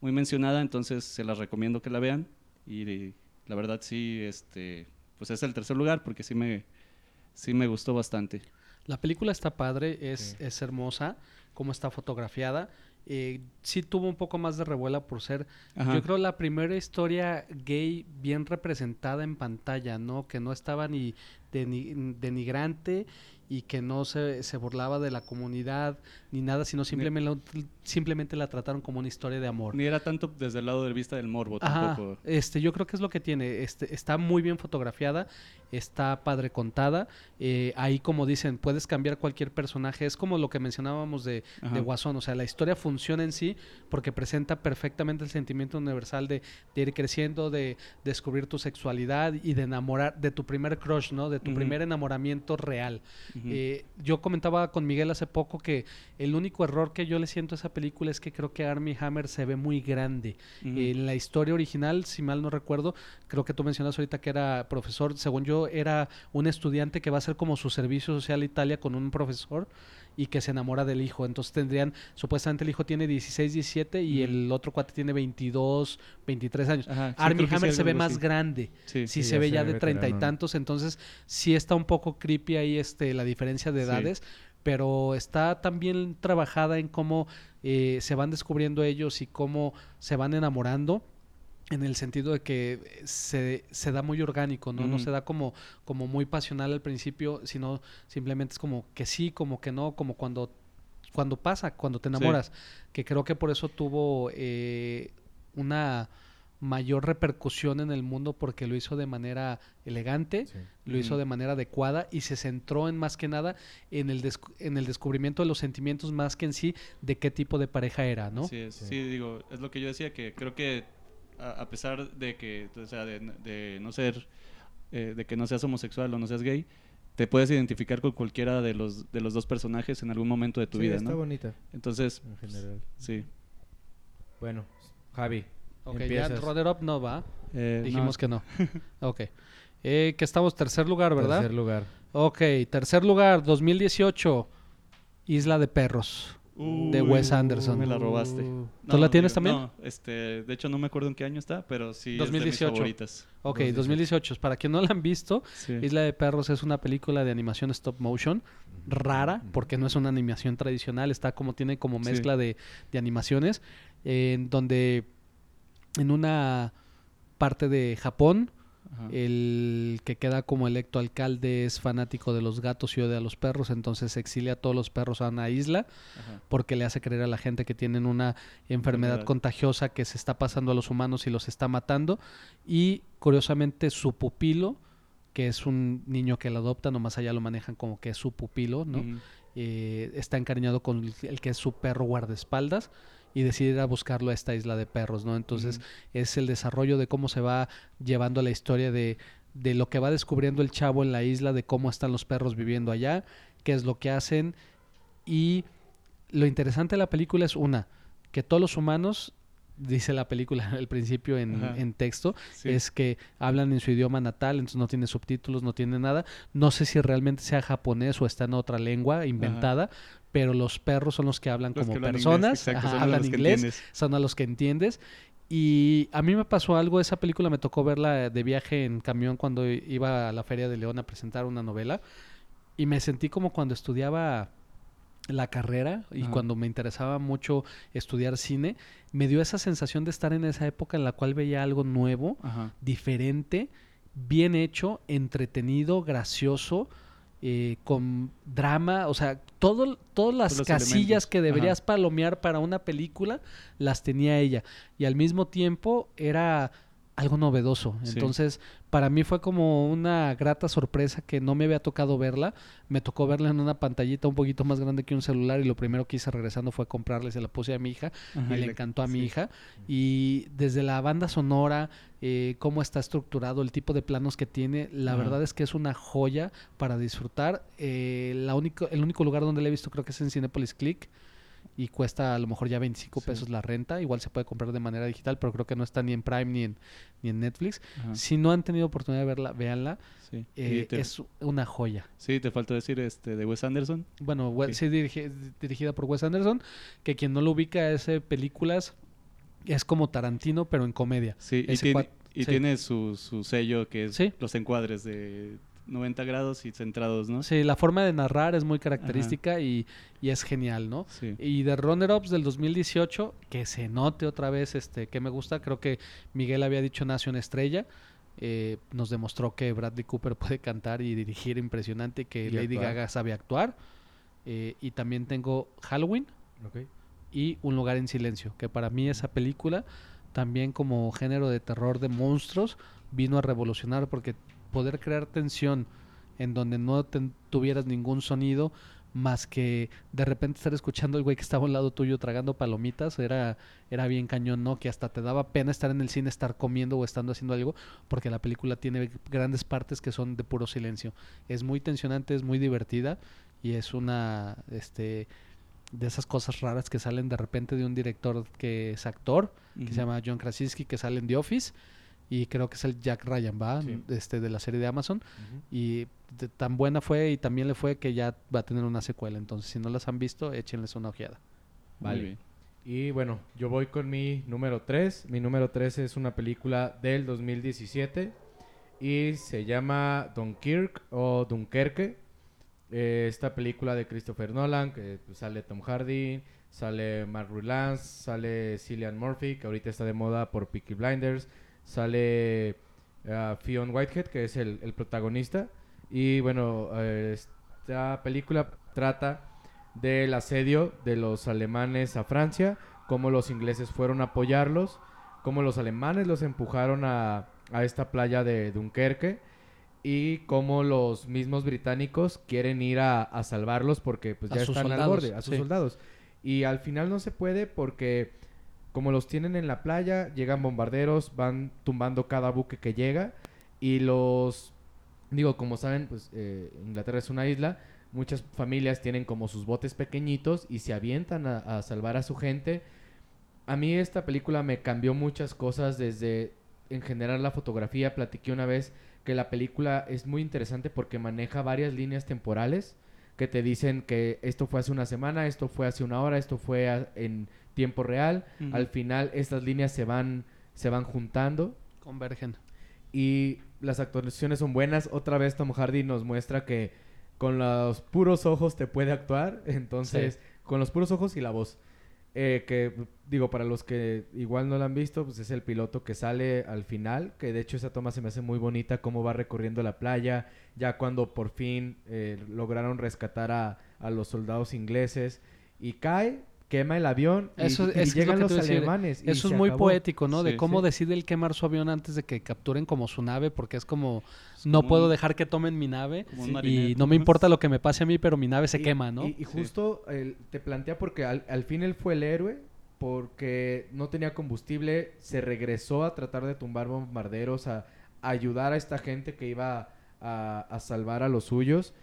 [SPEAKER 3] muy mencionada, entonces se las recomiendo que la vean y la verdad sí, este, pues es el tercer lugar porque sí me, sí me gustó bastante.
[SPEAKER 2] La película está padre, es,
[SPEAKER 1] Sí.
[SPEAKER 2] es hermosa, cómo está fotografiada. Eh, sí tuvo un poco más de revuela por ser,
[SPEAKER 3] Ajá.
[SPEAKER 2] yo creo, la primera historia gay bien representada en pantalla, ¿no? Que no estaba ni deni- denigrante y que no se, se burlaba de la comunidad ni nada, sino simplemente, simplemente la trataron como una historia de amor.
[SPEAKER 3] Ni era tanto desde el lado de vista del morbo
[SPEAKER 2] Ajá,
[SPEAKER 3] tampoco.
[SPEAKER 2] este, yo creo que es lo que tiene. Este, está muy bien fotografiada, está padre contada. eh, ahí, como dicen, puedes cambiar cualquier personaje. Es como lo que mencionábamos de, de Guasón. O sea, la historia funciona en sí porque presenta perfectamente el sentimiento universal de, de ir creciendo, de descubrir tu sexualidad y de enamorar, de tu primer crush, ¿no? De tu primer enamoramiento real. Eh, yo comentaba con Miguel hace poco que el único error que yo le siento a esa película es que creo que Armie Hammer se ve muy grande. En la historia original, si mal no recuerdo, creo que tú mencionas ahorita que era profesor, según yo, era un estudiante que va a hacer como su servicio social a Italia con un profesor y que se enamora del hijo. Entonces tendrían, supuestamente el hijo tiene 16, 17 y el otro cuate tiene 22, 23 años.
[SPEAKER 3] Ajá, sí,
[SPEAKER 2] Armie
[SPEAKER 3] creo que sí,
[SPEAKER 2] Hammer se ve
[SPEAKER 3] así.
[SPEAKER 2] más grande.
[SPEAKER 3] Sí.
[SPEAKER 2] Sí, se ve ya de treinta y tantos, entonces sí está un poco creepy ahí este la diferencia de edades, pero está también trabajada en cómo eh, se van descubriendo ellos y cómo se van enamorando en el sentido de que se, se da muy orgánico, ¿no? No se da como, como muy pasional al principio, sino simplemente es como que sí, como que no, como cuando, cuando pasa, cuando te
[SPEAKER 3] Sí.
[SPEAKER 2] enamoras. Que creo que por eso tuvo eh, una mayor repercusión en el mundo porque lo hizo de manera elegante,
[SPEAKER 1] Sí.
[SPEAKER 2] lo hizo de manera adecuada y se centró en más que nada en el, descu- en el descubrimiento de los sentimientos más que en sí de qué tipo de pareja era, ¿no?
[SPEAKER 3] Es.
[SPEAKER 1] Sí.
[SPEAKER 3] Sí. digo, es lo que yo decía, que creo que a, a pesar de que, o sea, de, de no ser, eh, de que no seas homosexual o no seas gay, te puedes identificar con cualquiera de los, de los dos personajes en algún momento de tu
[SPEAKER 1] Sí,
[SPEAKER 3] vida,
[SPEAKER 1] está
[SPEAKER 3] ¿no?
[SPEAKER 1] bonita
[SPEAKER 3] Entonces,
[SPEAKER 1] en general.
[SPEAKER 3] sí.
[SPEAKER 1] Bueno, Javi.
[SPEAKER 2] Ok, ya
[SPEAKER 1] empiezas.
[SPEAKER 2] Up no va.
[SPEAKER 3] Eh,
[SPEAKER 2] Dijimos que no. ok. Eh, que estamos tercer lugar, ¿verdad?
[SPEAKER 1] Tercer lugar.
[SPEAKER 2] Ok, tercer lugar, 2018. Isla de Perros. De Wes Anderson.
[SPEAKER 3] Me la robaste.
[SPEAKER 2] ¿Tú la tienes también?
[SPEAKER 3] No, este, de hecho no me acuerdo en qué año está, pero sí
[SPEAKER 2] 2018.
[SPEAKER 3] es de mis favoritas.
[SPEAKER 2] Ok,
[SPEAKER 1] 2018.
[SPEAKER 2] 2018. Para quien no la han visto,
[SPEAKER 3] Sí.
[SPEAKER 2] Isla de Perros es una película de animación stop motion rara, porque no es una animación tradicional, está como tiene como
[SPEAKER 3] Sí.
[SPEAKER 2] mezcla de, de animaciones, en donde en una parte de Japón,
[SPEAKER 3] Ajá.
[SPEAKER 2] el que queda como electo alcalde es fanático de los gatos y odia a los perros, entonces exilia a todos los perros a una isla
[SPEAKER 3] Ajá.
[SPEAKER 2] porque le hace creer a la gente que tienen una enfermedad contagiosa que se está pasando a los humanos y los está matando. Y curiosamente su pupilo, que es un niño que lo adopta, nomás allá lo manejan como que es su pupilo, ¿no? Eh, está encariñado con el que es su perro guardaespaldas y decide ir a buscarlo a esta isla de perros, ¿no? Entonces es el desarrollo de cómo se va llevando la historia de, de lo que va descubriendo el chavo en la isla, de cómo están los perros viviendo allá, qué es lo que hacen. Y lo interesante de la película es una, que todos los humanos, dice la película al principio en, en texto,
[SPEAKER 3] Sí.
[SPEAKER 2] es que hablan en su idioma natal, entonces no tiene subtítulos, no tiene nada. No sé si realmente sea japonés o está en otra lengua inventada, pero los perros son los que hablan
[SPEAKER 3] Los
[SPEAKER 2] como
[SPEAKER 3] que hablan inglés,
[SPEAKER 2] personas,
[SPEAKER 3] exacto,
[SPEAKER 2] ajá, hablan inglés, son a los que entiendes. Y a mí me pasó algo, esa película me tocó verla de viaje en camión cuando iba a la Feria de León a presentar una novela y me sentí como cuando estudiaba la carrera y
[SPEAKER 3] Ajá.
[SPEAKER 2] cuando me interesaba mucho estudiar cine, me dio esa sensación de estar en esa época en la cual veía algo nuevo,
[SPEAKER 3] Ajá.
[SPEAKER 2] diferente, bien hecho, entretenido, gracioso, eh, con drama, o sea, todo, todas las
[SPEAKER 3] los
[SPEAKER 2] casillas
[SPEAKER 3] elementos.
[SPEAKER 2] que
[SPEAKER 3] Ajá.
[SPEAKER 2] deberías palomear para una película, las tenía ella. Y al mismo tiempo era algo novedoso.
[SPEAKER 3] Sí.
[SPEAKER 2] Entonces, para mí fue como una grata sorpresa que no me había tocado verla. Me tocó verla en una pantallita un poquito más grande que un celular y lo primero que hice regresando fue comprarle, se la puse a mi hija
[SPEAKER 3] Ajá,
[SPEAKER 2] y le
[SPEAKER 3] le-
[SPEAKER 2] encantó a mi hija. Y desde la banda sonora, eh, cómo está estructurado, el tipo de planos que tiene, la
[SPEAKER 3] Ajá.
[SPEAKER 2] verdad es que es una joya para disfrutar. Eh, la único, el único lugar donde la he visto creo que es en Cinepolis Click y cuesta a lo mejor ya 25
[SPEAKER 3] Sí.
[SPEAKER 2] pesos la renta. Igual se puede comprar de manera digital, pero creo que no está ni en Prime ni en, ni en Netflix.
[SPEAKER 3] Ajá,
[SPEAKER 2] Si no han tenido oportunidad de verla, véanla.
[SPEAKER 3] sí.
[SPEAKER 2] Eh,
[SPEAKER 3] te,
[SPEAKER 2] Es una joya.
[SPEAKER 3] sí, te faltó decir este de Wes Anderson.
[SPEAKER 2] Bueno,
[SPEAKER 3] Sí.
[SPEAKER 2] dirige- dirigida por Wes Anderson, que quien no lo ubica es eh, películas, es como Tarantino, pero en comedia.
[SPEAKER 3] Sí, y
[SPEAKER 2] Ese
[SPEAKER 3] tiene, y
[SPEAKER 2] sí.
[SPEAKER 3] tiene su, su sello que es los encuadres de, 90 grados y centrados, ¿no?
[SPEAKER 2] Sí, la forma de narrar es muy característica y, y es genial, ¿no?
[SPEAKER 3] Sí.
[SPEAKER 2] Y de Runner-Ups del 2018, que se note otra vez este que me gusta, creo que Miguel había dicho Nace una estrella. eh, nos demostró que Bradley Cooper puede cantar y dirigir impresionante, que
[SPEAKER 1] Y
[SPEAKER 2] Lady
[SPEAKER 1] actuar.
[SPEAKER 2] Gaga sabe actuar. Eh, y también tengo Halloween y Un lugar en silencio, que para mí esa película, también como género de terror de monstruos, vino a revolucionar porque poder crear tensión en donde no ten- tuvieras ningún sonido más que de repente estar escuchando al güey que estaba al lado tuyo tragando palomitas, era, era bien cañón, ¿no? Que hasta te daba pena estar en el cine, estar comiendo o estando haciendo algo, porque la película tiene grandes partes que son de puro silencio. Es muy tensionante, es muy divertida y es una, este, de esas cosas raras que salen de repente de un director que es actor, que se llama John Krasinski, que sale en The Office, y creo que es el Jack Ryan, ¿va?
[SPEAKER 1] Sí.
[SPEAKER 2] Este, de la serie de Amazon. Y de- tan buena fue y también le fue que ya va a tener una secuela. Entonces, si no las han visto, échenles una ojeada.
[SPEAKER 3] Muy
[SPEAKER 1] Vale.
[SPEAKER 3] bien.
[SPEAKER 1] Y bueno, yo voy con mi número 3. Mi número 3 es una película del 2017 y se llama Dunkirk o Dunkerque. Eh, esta película de Christopher Nolan, que pues, sale Tom Hardy, sale Mark Rylance, sale Cillian Murphy, que ahorita está de moda por Peaky Blinders, sale ah, Fionn Whitehead, que es el, el protagonista. Y bueno, eh, esta película trata del asedio de los alemanes a Francia, cómo los ingleses fueron a apoyarlos, cómo los alemanes los empujaron a, a esta playa de Dunkerque y cómo los mismos británicos quieren ir a, a salvarlos porque pues ya están al borde, a sus
[SPEAKER 2] sí.
[SPEAKER 1] soldados. Y al final no se puede porque como los tienen en la playa, llegan bombarderos, van tumbando cada buque que llega y los digo, como saben, pues eh, Inglaterra es una isla, muchas familias tienen como sus botes pequeñitos y se avientan a, a salvar a su gente. A mí esta película me cambió muchas cosas desde en general la fotografía. Platiqué una vez que la película es muy interesante porque maneja varias líneas temporales que te dicen que esto fue hace una semana, esto fue hace una hora, esto fue en tiempo real. Al final estas líneas se van se van juntando
[SPEAKER 2] Convergen.
[SPEAKER 1] y las actuaciones son buenas. Otra vez Tom Hardy nos muestra que con los puros ojos te puede actuar. Entonces, con los puros ojos y la voz. Eh, que digo, para los que igual no la han visto, pues es el piloto que sale al final. Que de hecho esa toma se me hace muy bonita, cómo va recorriendo la playa. Ya cuando por fin eh, lograron rescatar a, a los soldados ingleses. Y cae, quema el avión y,
[SPEAKER 2] Eso-
[SPEAKER 1] y
[SPEAKER 2] es que es lo
[SPEAKER 1] llegan los alemanes. y
[SPEAKER 2] Eso es muy
[SPEAKER 1] acabó.
[SPEAKER 2] poético, ¿no? de cómo
[SPEAKER 3] sí.
[SPEAKER 2] decide él quemar su avión antes de que capturen como su nave, porque es como,
[SPEAKER 3] Es
[SPEAKER 2] no
[SPEAKER 3] como
[SPEAKER 2] puedo
[SPEAKER 3] un-
[SPEAKER 2] dejar que tomen mi nave y no me importa lo que me pase a mí, pero mi nave se
[SPEAKER 1] Y-
[SPEAKER 2] quema, ¿no?
[SPEAKER 1] Y, y justo el- te plantea porque al, al fin él fue el héroe, porque no tenía combustible, se regresó a tratar de tumbar bombarderos, a, a ayudar a esta gente que iba a, a salvar a los suyos.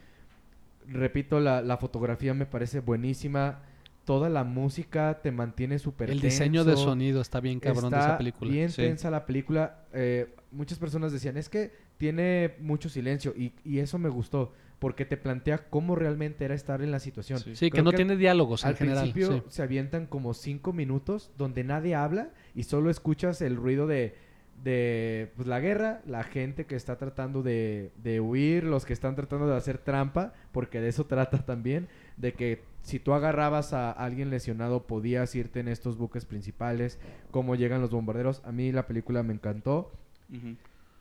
[SPEAKER 1] Repito, la, la fotografía me parece buenísima. Toda la música te mantiene súper
[SPEAKER 2] el diseño de sonido está bien cabrón de esa película.
[SPEAKER 1] bien
[SPEAKER 3] Sí.
[SPEAKER 1] tensa la película. Eh, muchas personas decían, es que tiene mucho silencio. Y, y eso me gustó. Porque te plantea cómo realmente era estar en la situación.
[SPEAKER 3] Sí.
[SPEAKER 2] Sí, que no
[SPEAKER 1] que
[SPEAKER 2] tiene diálogos en
[SPEAKER 1] Al
[SPEAKER 2] general.
[SPEAKER 1] principio
[SPEAKER 2] sí.
[SPEAKER 1] se avientan como cinco minutos donde nadie habla y solo escuchas el ruido de, de pues, la guerra, la gente que está tratando de, de huir, los que están tratando de hacer trampa, porque de eso trata también, de que si tú agarrabas a alguien lesionado podías irte en estos buques principales, cómo llegan los bombarderos. A mí la película me encantó.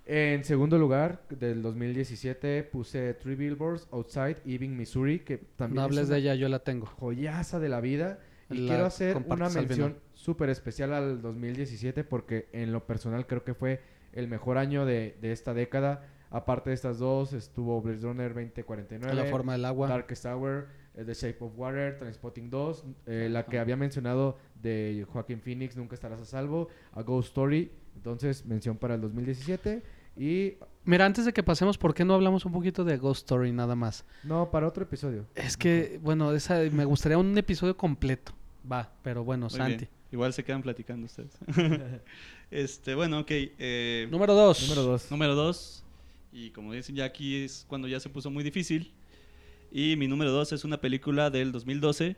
[SPEAKER 1] En segundo lugar, del 2017, puse Three Billboards Outside Ebbing, Missouri, que también
[SPEAKER 2] No
[SPEAKER 1] es
[SPEAKER 2] hables
[SPEAKER 1] una
[SPEAKER 2] de ella, yo la tengo.
[SPEAKER 1] joyaza de la vida. Y
[SPEAKER 2] La
[SPEAKER 1] quiero hacer una mención súper especial al 2017 porque en lo personal creo que fue el mejor año de, de esta década. Aparte de estas dos, estuvo Blade Runner 2049,
[SPEAKER 2] La forma del agua.
[SPEAKER 1] Darkest Hour, The Shape of Water, Transpotting 2, eh, la que había mencionado de Joaquín Phoenix, Nunca estarás a salvo, A Ghost Story. Entonces, mención para el 2017. Y
[SPEAKER 2] Mira, antes de que pasemos, ¿por qué no hablamos un poquito de Ghost Story nada más?
[SPEAKER 1] no, para otro episodio.
[SPEAKER 2] Es que, bueno, esa, me gustaría un episodio completo. Va, pero bueno,
[SPEAKER 3] Muy
[SPEAKER 2] Santi.
[SPEAKER 3] bien. Igual se quedan platicando ustedes. este, bueno, ok. eh,
[SPEAKER 2] Número dos.
[SPEAKER 1] Número 2.
[SPEAKER 3] número dos. Y como dicen ya aquí es cuando ya se puso muy difícil. Y mi número dos es una película del 2012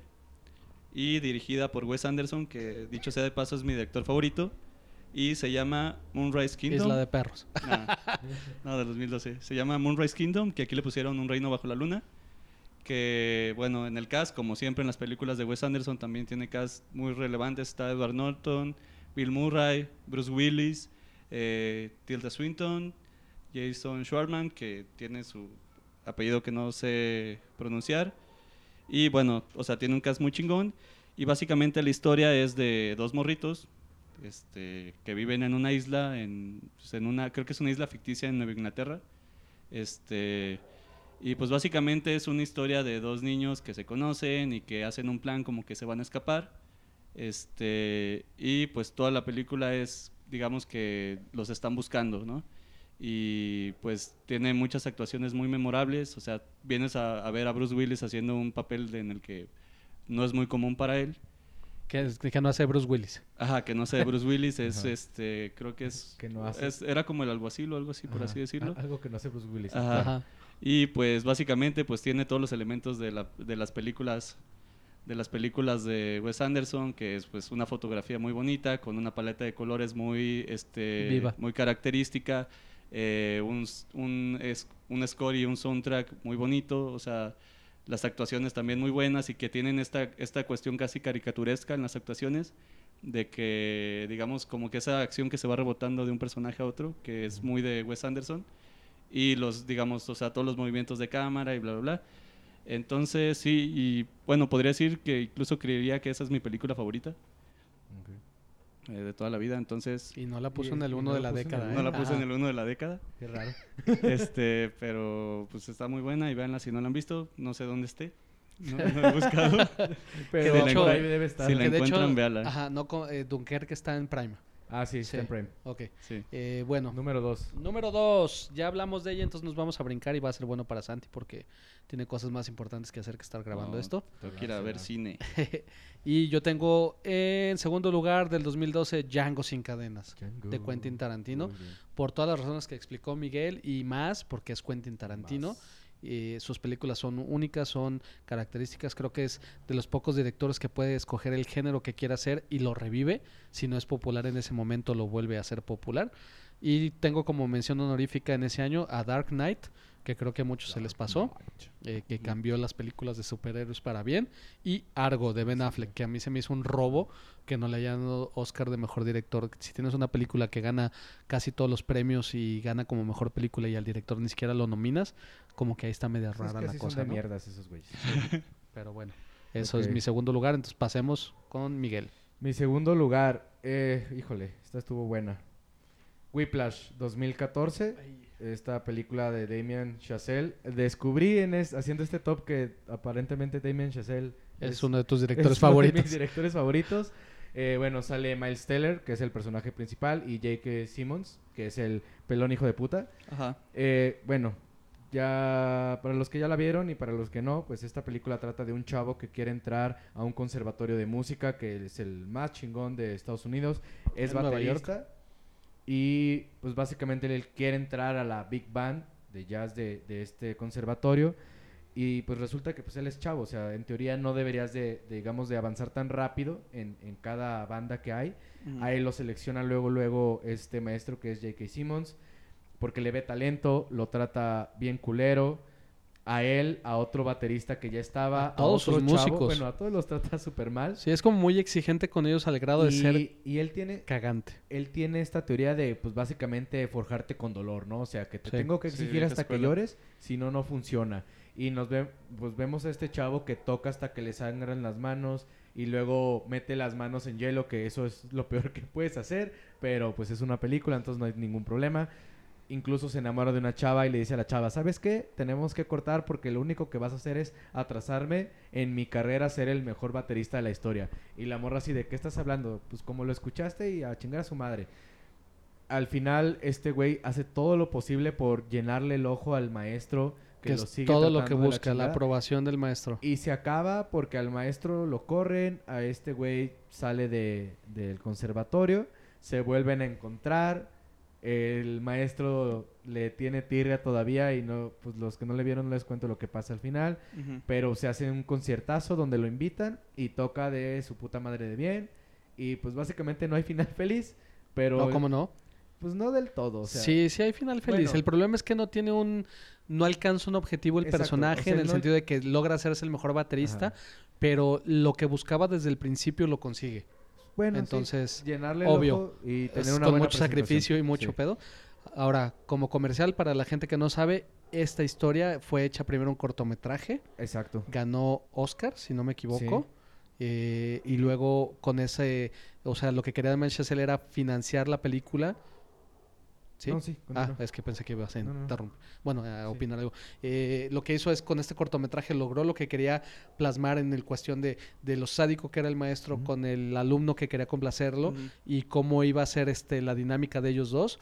[SPEAKER 3] y dirigida por Wes Anderson, que dicho sea de paso es mi director favorito. y se llama Moonrise Kingdom.
[SPEAKER 2] Isla de perros.
[SPEAKER 3] Ah, no, de 2012. Se llama Moonrise Kingdom, que aquí le pusieron Un Reino Bajo la Luna. Que, bueno, en el cast, como siempre en las películas de Wes Anderson, también tiene cast muy relevantes. Está Edward Norton, Bill Murray, Bruce Willis, eh, Tilda Swinton, Jason Schwartzman, que tiene su apellido que no sé pronunciar. Y bueno, o sea, tiene un cast muy chingón. Y básicamente la historia es de dos morritos este, que viven en una isla, en, pues, en una, creo que es una isla ficticia en Nueva Inglaterra. Este, y pues básicamente es una historia de dos niños que se conocen y que hacen un plan como que se van a escapar. Este, y pues toda la película es, digamos que los están buscando, ¿no? Y pues tiene muchas actuaciones muy memorables, o sea, vienes a, a ver a Bruce Willis haciendo un papel de- en el que no es muy común para él.
[SPEAKER 2] Que, no hace Bruce Willis.
[SPEAKER 3] Ajá, que no sé, Bruce Willis es,
[SPEAKER 1] Ajá.
[SPEAKER 3] este, creo que es,
[SPEAKER 1] Que no hace.
[SPEAKER 3] es- era como el alguacil o algo así, por así decirlo.
[SPEAKER 1] Algo que no hace Bruce Willis.
[SPEAKER 3] Ajá.
[SPEAKER 2] Ajá.
[SPEAKER 3] Y pues básicamente pues tiene todos los elementos de, la- de las películas de las películas de Wes Anderson, que es pues una fotografía muy bonita, con una paleta de colores muy este
[SPEAKER 2] Viva.
[SPEAKER 3] muy característica, eh, un, un, es- un score y un soundtrack muy bonito, o sea, las actuaciones también muy buenas y que tienen esta, esta cuestión casi caricaturesca en las actuaciones, de que digamos como que esa acción que se va rebotando de un personaje a otro, que es muy de Wes Anderson y los, digamos, o sea, todos los movimientos de cámara y bla, bla, bla. Entonces, sí, y bueno, podría decir que incluso creería que esa es mi película favorita. Eh, de toda la vida, entonces
[SPEAKER 2] Y no la puso
[SPEAKER 1] Y-
[SPEAKER 2] en el 1
[SPEAKER 1] no
[SPEAKER 2] de
[SPEAKER 1] la
[SPEAKER 2] la
[SPEAKER 1] puso en el
[SPEAKER 2] década.
[SPEAKER 3] no
[SPEAKER 2] ¿eh?
[SPEAKER 3] la puse en el uno de la década,
[SPEAKER 1] Qué raro.
[SPEAKER 3] este, pero pues está muy buena y véanla si no la han visto, no sé dónde esté, no, no he buscado.
[SPEAKER 1] Pero
[SPEAKER 2] de hecho-
[SPEAKER 1] ahí debe estar.
[SPEAKER 3] si la
[SPEAKER 2] Que de hecho,
[SPEAKER 3] encuentran, véala.
[SPEAKER 2] Ajá, no, co- eh, Dunkerque está en Prime.
[SPEAKER 1] Ah, sí,
[SPEAKER 2] Sí.
[SPEAKER 1] en Prime.
[SPEAKER 2] Ok.
[SPEAKER 3] Sí.
[SPEAKER 2] Eh, bueno,
[SPEAKER 1] Número dos.
[SPEAKER 2] Número dos, ya hablamos de ella, entonces nos vamos a brincar y va a ser bueno para Santi porque tiene cosas más importantes que hacer que estar grabando
[SPEAKER 3] No,
[SPEAKER 2] esto.
[SPEAKER 3] Tengo que ir a ver cine.
[SPEAKER 2] y yo tengo en segundo lugar del 2012 Django sin cadenas de Quentin Tarantino por todas las razones que explicó Miguel y más porque es Quentin Tarantino.
[SPEAKER 1] Más.
[SPEAKER 2] Eh, sus películas son únicas, son características. Creo que es de los pocos directores que puede escoger el género que quiera hacer y lo revive. Si no es popular en ese momento, lo vuelve a ser popular. Y tengo como mención honorífica en ese año a Dark Knight, que creo que a muchos se les pasó, eh, que cambió las películas de superhéroes para bien. Y Argo de Ben Affleck, que a mí se me hizo un robo que no le hayan dado Oscar de mejor director. Si tienes una película que gana casi todos los premios y gana como mejor película y al director ni siquiera lo nominas, como que ahí está media
[SPEAKER 1] es
[SPEAKER 2] rara
[SPEAKER 1] que
[SPEAKER 2] la
[SPEAKER 1] sí
[SPEAKER 2] cosa.
[SPEAKER 1] son de
[SPEAKER 2] ¿no?
[SPEAKER 1] mierdas esos güeyes.
[SPEAKER 2] Pero bueno, eso es mi segundo lugar, entonces pasemos con Miguel.
[SPEAKER 1] Mi segundo lugar, eh, híjole, esta estuvo buena. Whiplash 2014, esta película de Damien Chazelle. Descubrí en es- haciendo este top que aparentemente Damien Chazelle
[SPEAKER 2] Es, uno de tus directores
[SPEAKER 1] es uno de
[SPEAKER 2] favoritos.
[SPEAKER 1] mis directores favoritos. Eh, bueno, sale Miles Teller, que es el personaje principal, y J.K. Simmons, que es el pelón hijo de puta.
[SPEAKER 3] Ajá.
[SPEAKER 1] Eh, bueno, ya para los que ya la vieron y para los que no, pues esta película trata de un chavo que quiere entrar a un conservatorio de música que es el más chingón de Estados Unidos, es baterista y pues básicamente él quiere entrar a la big band de jazz de, de este conservatorio y pues resulta que pues él es chavo, o sea, en teoría no deberías de, de, digamos de avanzar tan rápido en, en cada banda que hay.
[SPEAKER 3] Ujú.
[SPEAKER 1] A él lo selecciona luego, luego este maestro que es J.K. Simmons, porque le ve talento, lo trata bien culero. A él, a otro baterista que ya estaba,
[SPEAKER 2] A todos
[SPEAKER 1] otro
[SPEAKER 2] sus
[SPEAKER 1] chavo,
[SPEAKER 2] músicos.
[SPEAKER 1] bueno, a todos los trata súper mal.
[SPEAKER 2] Sí, es como muy exigente con ellos al grado de
[SPEAKER 1] y,
[SPEAKER 2] ser
[SPEAKER 1] y él tiene,
[SPEAKER 2] cagante.
[SPEAKER 1] él tiene esta teoría de, pues básicamente forjarte con dolor, ¿no? O sea, que te
[SPEAKER 2] Sí.
[SPEAKER 1] tengo que exigir hasta que llores, si no, no funciona. Y nos ve, pues vemos a este chavo que toca hasta que le sangran las manos y luego mete las manos en hielo, que eso es lo peor que puedes hacer, pero pues es una película, entonces no hay ningún problema. Incluso se enamora de una chava y le dice a la chava, ¿sabes qué? Tenemos que cortar porque lo único que vas a hacer es atrasarme en mi carrera a ser el mejor baterista de la historia. Y la morra así, ¿de qué estás hablando? Pues como lo escuchaste y a chingar a su madre. Al final, este güey hace todo lo posible por llenarle el ojo al maestro que,
[SPEAKER 2] Que
[SPEAKER 1] lo
[SPEAKER 2] es
[SPEAKER 1] sigue
[SPEAKER 2] todo lo que busca, la,
[SPEAKER 1] chingada.
[SPEAKER 2] aprobación del maestro.
[SPEAKER 1] Y se acaba porque al maestro lo corren, a este güey sale de, del conservatorio, se vuelven a encontrar, el maestro le tiene tirria todavía y no, pues los que no le vieron no les cuento lo que pasa al final, pero se hace un conciertazo donde lo invitan y toca de su puta madre de bien y pues básicamente no hay final feliz, Pero,
[SPEAKER 2] No, ¿cómo no?
[SPEAKER 1] pues no del todo. O sea,
[SPEAKER 2] sí, sí hay final feliz.
[SPEAKER 1] bueno.
[SPEAKER 2] el problema es que no tiene un... No alcanza un objetivo el
[SPEAKER 1] Exacto,
[SPEAKER 2] personaje
[SPEAKER 1] o sea,
[SPEAKER 2] en el
[SPEAKER 1] no-
[SPEAKER 2] sentido de que logra hacerse el mejor baterista,
[SPEAKER 1] Ajá.
[SPEAKER 2] pero lo que buscaba desde el principio lo consigue.
[SPEAKER 1] Bueno, sí,
[SPEAKER 2] Entonces,
[SPEAKER 1] llenarle el
[SPEAKER 2] obvio,
[SPEAKER 1] ojo y
[SPEAKER 2] es
[SPEAKER 1] tener una
[SPEAKER 2] con
[SPEAKER 1] buena
[SPEAKER 2] mucho sacrificio y mucho pedo. Ahora, como comercial, para la gente que no sabe, esta historia fue hecha primero un cortometraje,
[SPEAKER 1] exacto.
[SPEAKER 2] ganó Oscar, si no me equivoco. eh, y luego con ese, o sea, lo que quería Manchester era financiar la película. ¿Sí?
[SPEAKER 1] No, sí,
[SPEAKER 2] ah, es que pensé que ibas a
[SPEAKER 1] No, no, no.
[SPEAKER 2] interrumpir. Bueno, a
[SPEAKER 1] Sí.
[SPEAKER 2] opinar algo. Eh, lo que hizo es con este cortometraje logró lo que quería plasmar en el cuestión de, de lo sádico que era el maestro con el alumno que quería complacerlo y cómo iba a ser este la dinámica de ellos dos.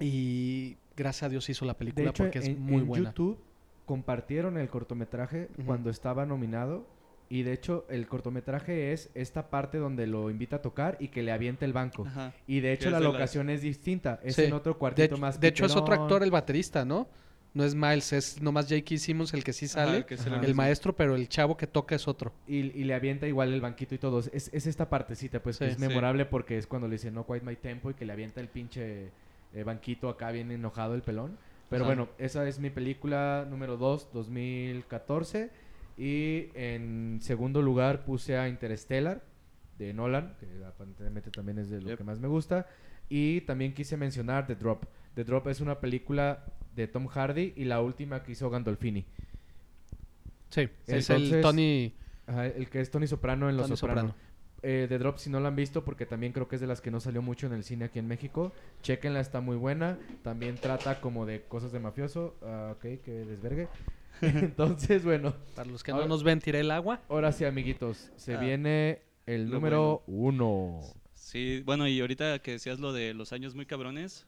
[SPEAKER 2] Y gracias a Dios hizo la película
[SPEAKER 1] hecho,
[SPEAKER 2] porque es
[SPEAKER 1] en,
[SPEAKER 2] muy
[SPEAKER 1] en
[SPEAKER 2] buena.
[SPEAKER 1] YouTube compartieron el cortometraje cuando estaba nominado. Y de hecho, el cortometraje es esta parte donde lo invita a tocar y que le avienta el banco.
[SPEAKER 3] Ajá.
[SPEAKER 1] Y de hecho, la locación es distinta. Es
[SPEAKER 2] Sí.
[SPEAKER 1] en otro cuartito más
[SPEAKER 2] de hecho, es otro actor el baterista, ¿no? No es Miles, es nomás J.K. Simmons el que sí
[SPEAKER 3] Ajá,
[SPEAKER 2] sale.
[SPEAKER 3] que el
[SPEAKER 2] maestro, pero el chavo que toca es otro.
[SPEAKER 1] Y, y le avienta igual el banquito y todo. Es, es esta partecita, pues, que es
[SPEAKER 3] Sí.
[SPEAKER 1] memorable porque es cuando le dice no quite my tempo y que le avienta el pinche eh, banquito acá bien enojado el pelón. Pero
[SPEAKER 2] Ajá.
[SPEAKER 1] bueno, esa es mi película número 2, 2014. Y en segundo lugar puse a Interstellar de Nolan, que aparentemente también es de lo
[SPEAKER 3] Yep.
[SPEAKER 1] que más me gusta. Y también quise mencionar The Drop. The Drop es una película de Tom Hardy y la última que hizo Gandolfini.
[SPEAKER 2] Sí, es el Tony,
[SPEAKER 1] Ajá, el que es Tony Soprano en Los
[SPEAKER 2] Tony
[SPEAKER 1] Soprano.
[SPEAKER 2] Soprano.
[SPEAKER 1] Eh, The Drop, si no la han visto, porque también creo que es de las que no salió mucho en el cine aquí en México, chequenla, está muy buena. También trata como de cosas de mafioso. Ah, ok, que desvergue. Entonces, bueno,
[SPEAKER 2] Para los que
[SPEAKER 1] Ahora-
[SPEAKER 2] no nos ven, tiré el agua.
[SPEAKER 1] ahora sí, amiguitos, se
[SPEAKER 3] Ah,
[SPEAKER 1] viene el número uno.
[SPEAKER 3] Sí, bueno, y ahorita que decías lo de los años muy cabrones,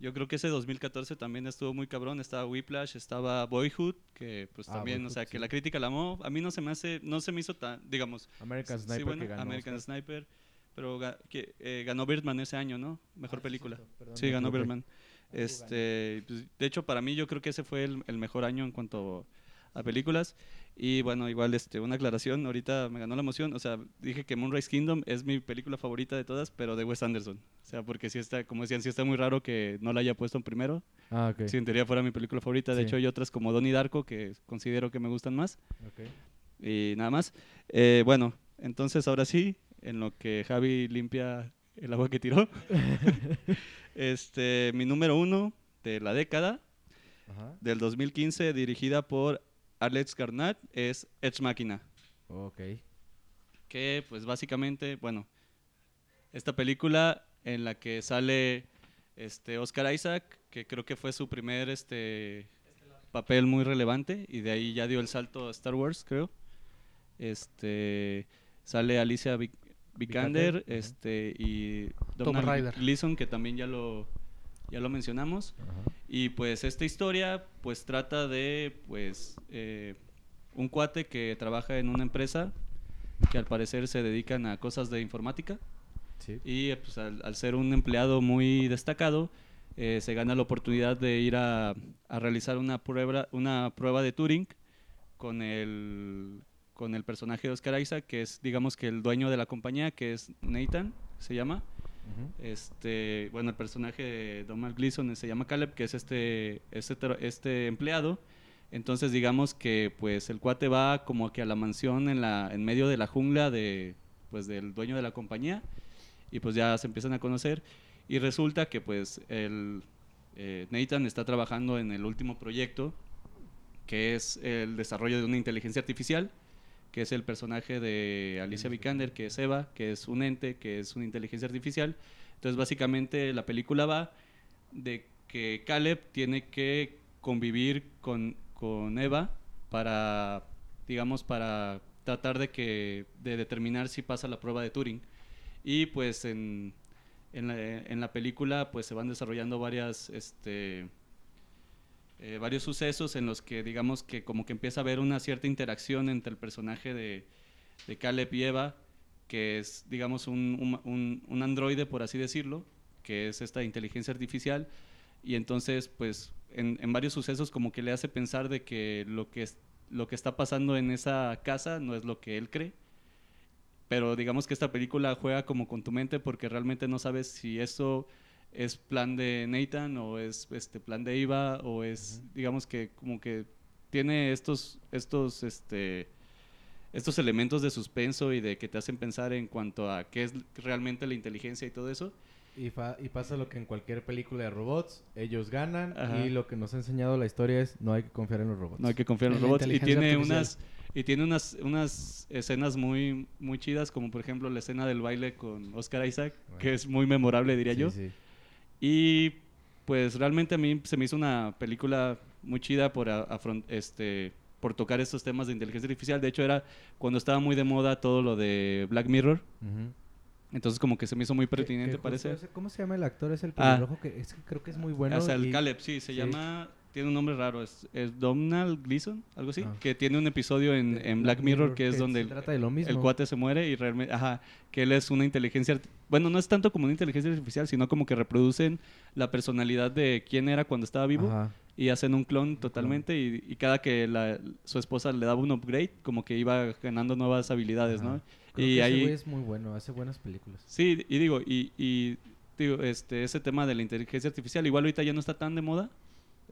[SPEAKER 3] yo creo que ese 2014 también estuvo muy cabrón. Estaba Whiplash, estaba Boyhood, que pues
[SPEAKER 1] Ah,
[SPEAKER 3] también, o sea,
[SPEAKER 1] sí.
[SPEAKER 3] que la crítica la amó. A mí no se me hace, no se me hizo tan, digamos,
[SPEAKER 1] American
[SPEAKER 3] sí,
[SPEAKER 1] Sniper
[SPEAKER 3] bueno,
[SPEAKER 1] que ganó.
[SPEAKER 3] American
[SPEAKER 1] Oscar.
[SPEAKER 3] Sniper, pero ga- que, eh, ganó Birdman ese año, ¿no? Mejor
[SPEAKER 1] Ah,
[SPEAKER 3] película.
[SPEAKER 1] cierto, perdón,
[SPEAKER 3] Sí,
[SPEAKER 1] me
[SPEAKER 3] ganó. Birdman. Este, pues, de hecho, para mí yo creo que ese fue el, el mejor año en cuanto a películas. Y bueno, igual este, una aclaración, ahorita me ganó la emoción. O sea, dije que Moonrise Kingdom es mi película favorita de todas, pero de Wes Anderson. O sea, porque sí está, como decían, sí está muy raro que no la haya puesto en primero.
[SPEAKER 1] Ah, ok.
[SPEAKER 3] Si en teoría fuera mi película favorita. De
[SPEAKER 1] Sí.
[SPEAKER 3] hecho, hay otras como Donnie Darko que considero que me gustan más.
[SPEAKER 1] ok.
[SPEAKER 3] Y nada más. Eh, bueno, entonces ahora sí, en lo que Javi limpia el agua que tiró. este, mi número uno de la década,
[SPEAKER 1] Ajá.
[SPEAKER 3] del 2015, dirigida por Alex Garnett, es Edge Máquina.
[SPEAKER 1] Ok.
[SPEAKER 3] Que, pues básicamente, bueno, esta película en la que sale este Oscar Isaac, que creo que fue su primer este papel muy relevante y de ahí ya dio el salto a Star Wars, creo. Este sale Alicia Vik-
[SPEAKER 1] Vikander,
[SPEAKER 3] este y
[SPEAKER 2] Raider.
[SPEAKER 3] Gleeson, que también ya lo ya lo mencionamos.
[SPEAKER 1] Ajá.
[SPEAKER 3] Y pues esta historia pues trata de pues eh, un cuate que trabaja en una empresa que al parecer se dedican a cosas de informática
[SPEAKER 1] Sí.
[SPEAKER 3] y eh, pues, al, al ser un empleado muy destacado eh, se gana la oportunidad de ir a, a realizar una prueba una prueba de Turing con el con el personaje de Oscar Isaac que es digamos que el dueño de la compañía que es Nathan se llama este, bueno, el personaje de Donald Gleason se llama Caleb, que es este, este, este empleado. Entonces, digamos que pues el cuate va como que a la mansión en, la, en medio de la jungla de, pues, del dueño de la compañía y pues ya se empiezan a conocer. Y resulta que pues el, eh, Nathan está trabajando en el último proyecto, que es el desarrollo de una inteligencia artificial que es el personaje de Alicia Vikander, que es Eva, que es un ente, que es una inteligencia artificial. Entonces, básicamente, la película va de que Caleb tiene que convivir con, con Eva para, digamos, para tratar de, que, de determinar si pasa la prueba de Turing. Y pues en, en, la, en la película pues se van desarrollando varias, este, eh, varios sucesos en los que digamos que como que empieza a haber una cierta interacción entre el personaje de, Caleb y Eva, que es digamos un, un, un- androide por así decirlo, que es esta inteligencia artificial, y entonces pues en, en varios sucesos como que le hace pensar de que lo que, es, lo que está pasando en esa casa no es lo que él cree, pero digamos que esta película juega como con tu mente porque realmente no sabes si eso es plan de Nathan o es este plan de Eva o es digamos que como que tiene estos estos este estos elementos de suspenso y de que te hacen pensar en cuanto a qué es realmente la inteligencia y todo eso.
[SPEAKER 1] Y, fa- y pasa lo que en cualquier película de robots, ellos ganan
[SPEAKER 3] Ajá.
[SPEAKER 1] y lo que nos ha enseñado la historia es no hay que confiar en los robots.
[SPEAKER 3] No hay que confiar en los
[SPEAKER 2] En
[SPEAKER 3] robots. Y tiene
[SPEAKER 2] artificial.
[SPEAKER 3] unas y tiene unas unas escenas muy muy chidas como por ejemplo la escena del baile con Oscar Isaac,
[SPEAKER 1] Bueno.
[SPEAKER 3] que es muy memorable diría
[SPEAKER 1] Sí,
[SPEAKER 3] yo.
[SPEAKER 1] sí.
[SPEAKER 3] Y pues realmente a mí se me hizo una película muy chida por a- este por tocar estos temas de inteligencia artificial. De hecho era cuando estaba muy de moda todo lo de Black Mirror. Entonces como que se me hizo muy pertinente, parece.
[SPEAKER 1] ¿Cómo se llama el actor? Es el
[SPEAKER 3] Ah.
[SPEAKER 1] pelirrojo que es que creo que es muy bueno.
[SPEAKER 3] o sea, el
[SPEAKER 1] y-
[SPEAKER 3] Caleb, sí, se
[SPEAKER 1] sí.
[SPEAKER 3] llama, tiene un nombre raro, es, es Donald Gleason, algo así,
[SPEAKER 1] Ah.
[SPEAKER 3] que tiene un episodio en, en Black Mirror que es
[SPEAKER 1] se
[SPEAKER 3] donde el,
[SPEAKER 1] lo mismo.
[SPEAKER 3] el cuate se muere y realmente, ajá, que él es una inteligencia, bueno, no es tanto como una inteligencia artificial, sino como que reproducen la personalidad de quién era cuando estaba vivo
[SPEAKER 1] Ajá.
[SPEAKER 3] y hacen un clon totalmente y, y cada que la- su esposa le daba un upgrade, como que iba ganando nuevas habilidades, ¿no?
[SPEAKER 1] Creo
[SPEAKER 3] Y
[SPEAKER 1] que ese
[SPEAKER 3] ahí-
[SPEAKER 1] güey es muy bueno, hace buenas películas.
[SPEAKER 3] Sí, y digo, y, y digo, este, ese tema de la inteligencia artificial, igual ahorita ya no está tan de moda.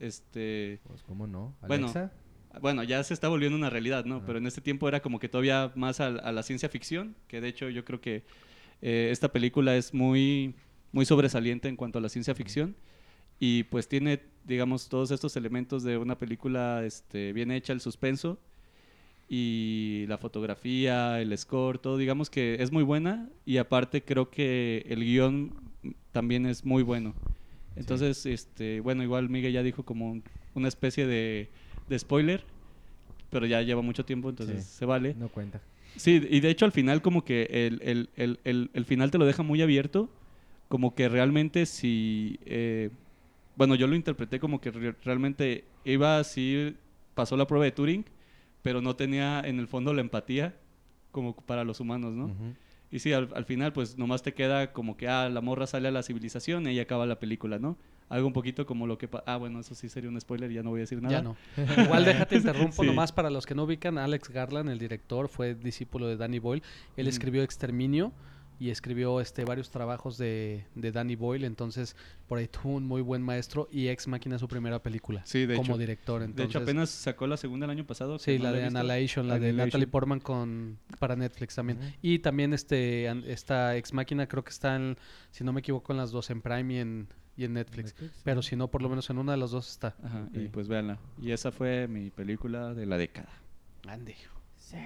[SPEAKER 3] Este,
[SPEAKER 1] Pues cómo no.
[SPEAKER 3] Bueno,
[SPEAKER 1] Alexa,
[SPEAKER 3] bueno, ya se está volviendo una realidad, ¿no?
[SPEAKER 1] Ajá.
[SPEAKER 3] Pero en este tiempo era como que todavía más a, a la ciencia ficción, que de hecho yo creo que eh, esta película es muy, muy sobresaliente en cuanto a la ciencia ficción y pues tiene, digamos, todos estos elementos de una película este, bien hecha, el suspenso y la fotografía, el score, todo, digamos que es muy buena y aparte creo que el guion también es muy bueno. Entonces, este, bueno, igual Miguel ya dijo como un- una especie de, de spoiler, pero ya lleva mucho tiempo, entonces
[SPEAKER 1] Sí.
[SPEAKER 3] se vale.
[SPEAKER 1] no cuenta.
[SPEAKER 3] Sí, y de hecho al final como que el, el- el- el- el final te lo deja muy abierto, como que realmente si... eh, bueno, yo lo interpreté como que re- realmente iba así, pasó la prueba de Turing, pero no tenía en el fondo la empatía como para los humanos, ¿no?
[SPEAKER 1] Ujú.
[SPEAKER 3] Y sí, al, al final pues nomás te queda como que, ah, la morra sale a la civilización y ahí acaba la película, ¿no? Algo un poquito como lo que... pa- Ah, bueno, eso sí sería un spoiler, ya no voy a decir nada.
[SPEAKER 2] Ya no. Igual déjate interrumpo
[SPEAKER 3] Sí.
[SPEAKER 2] nomás para los que no ubican, Alex Garland, el director, fue discípulo de Danny Boyle. Él escribió Exterminio y escribió este varios trabajos de, de Danny Boyle, entonces por ahí tuvo un muy buen maestro y Ex Máquina su primera película
[SPEAKER 3] Sí, de
[SPEAKER 2] como
[SPEAKER 3] hecho.
[SPEAKER 2] director.
[SPEAKER 3] De
[SPEAKER 2] Entonces,
[SPEAKER 3] hecho, apenas sacó la segunda el año pasado.
[SPEAKER 2] Sí,
[SPEAKER 3] no
[SPEAKER 2] la
[SPEAKER 3] he
[SPEAKER 2] de. Annihilation, la de Natalie. Portman con para Netflix también. Y también este an- esta Ex Máquina creo que está en, si no me equivoco en las dos en Prime y en y en Netflix.
[SPEAKER 1] Netflix,
[SPEAKER 2] Pero si no por lo menos en una de las dos está.
[SPEAKER 3] Ajá, y pues véanla. Y esa fue mi película de la década.
[SPEAKER 2] Andy. Sí.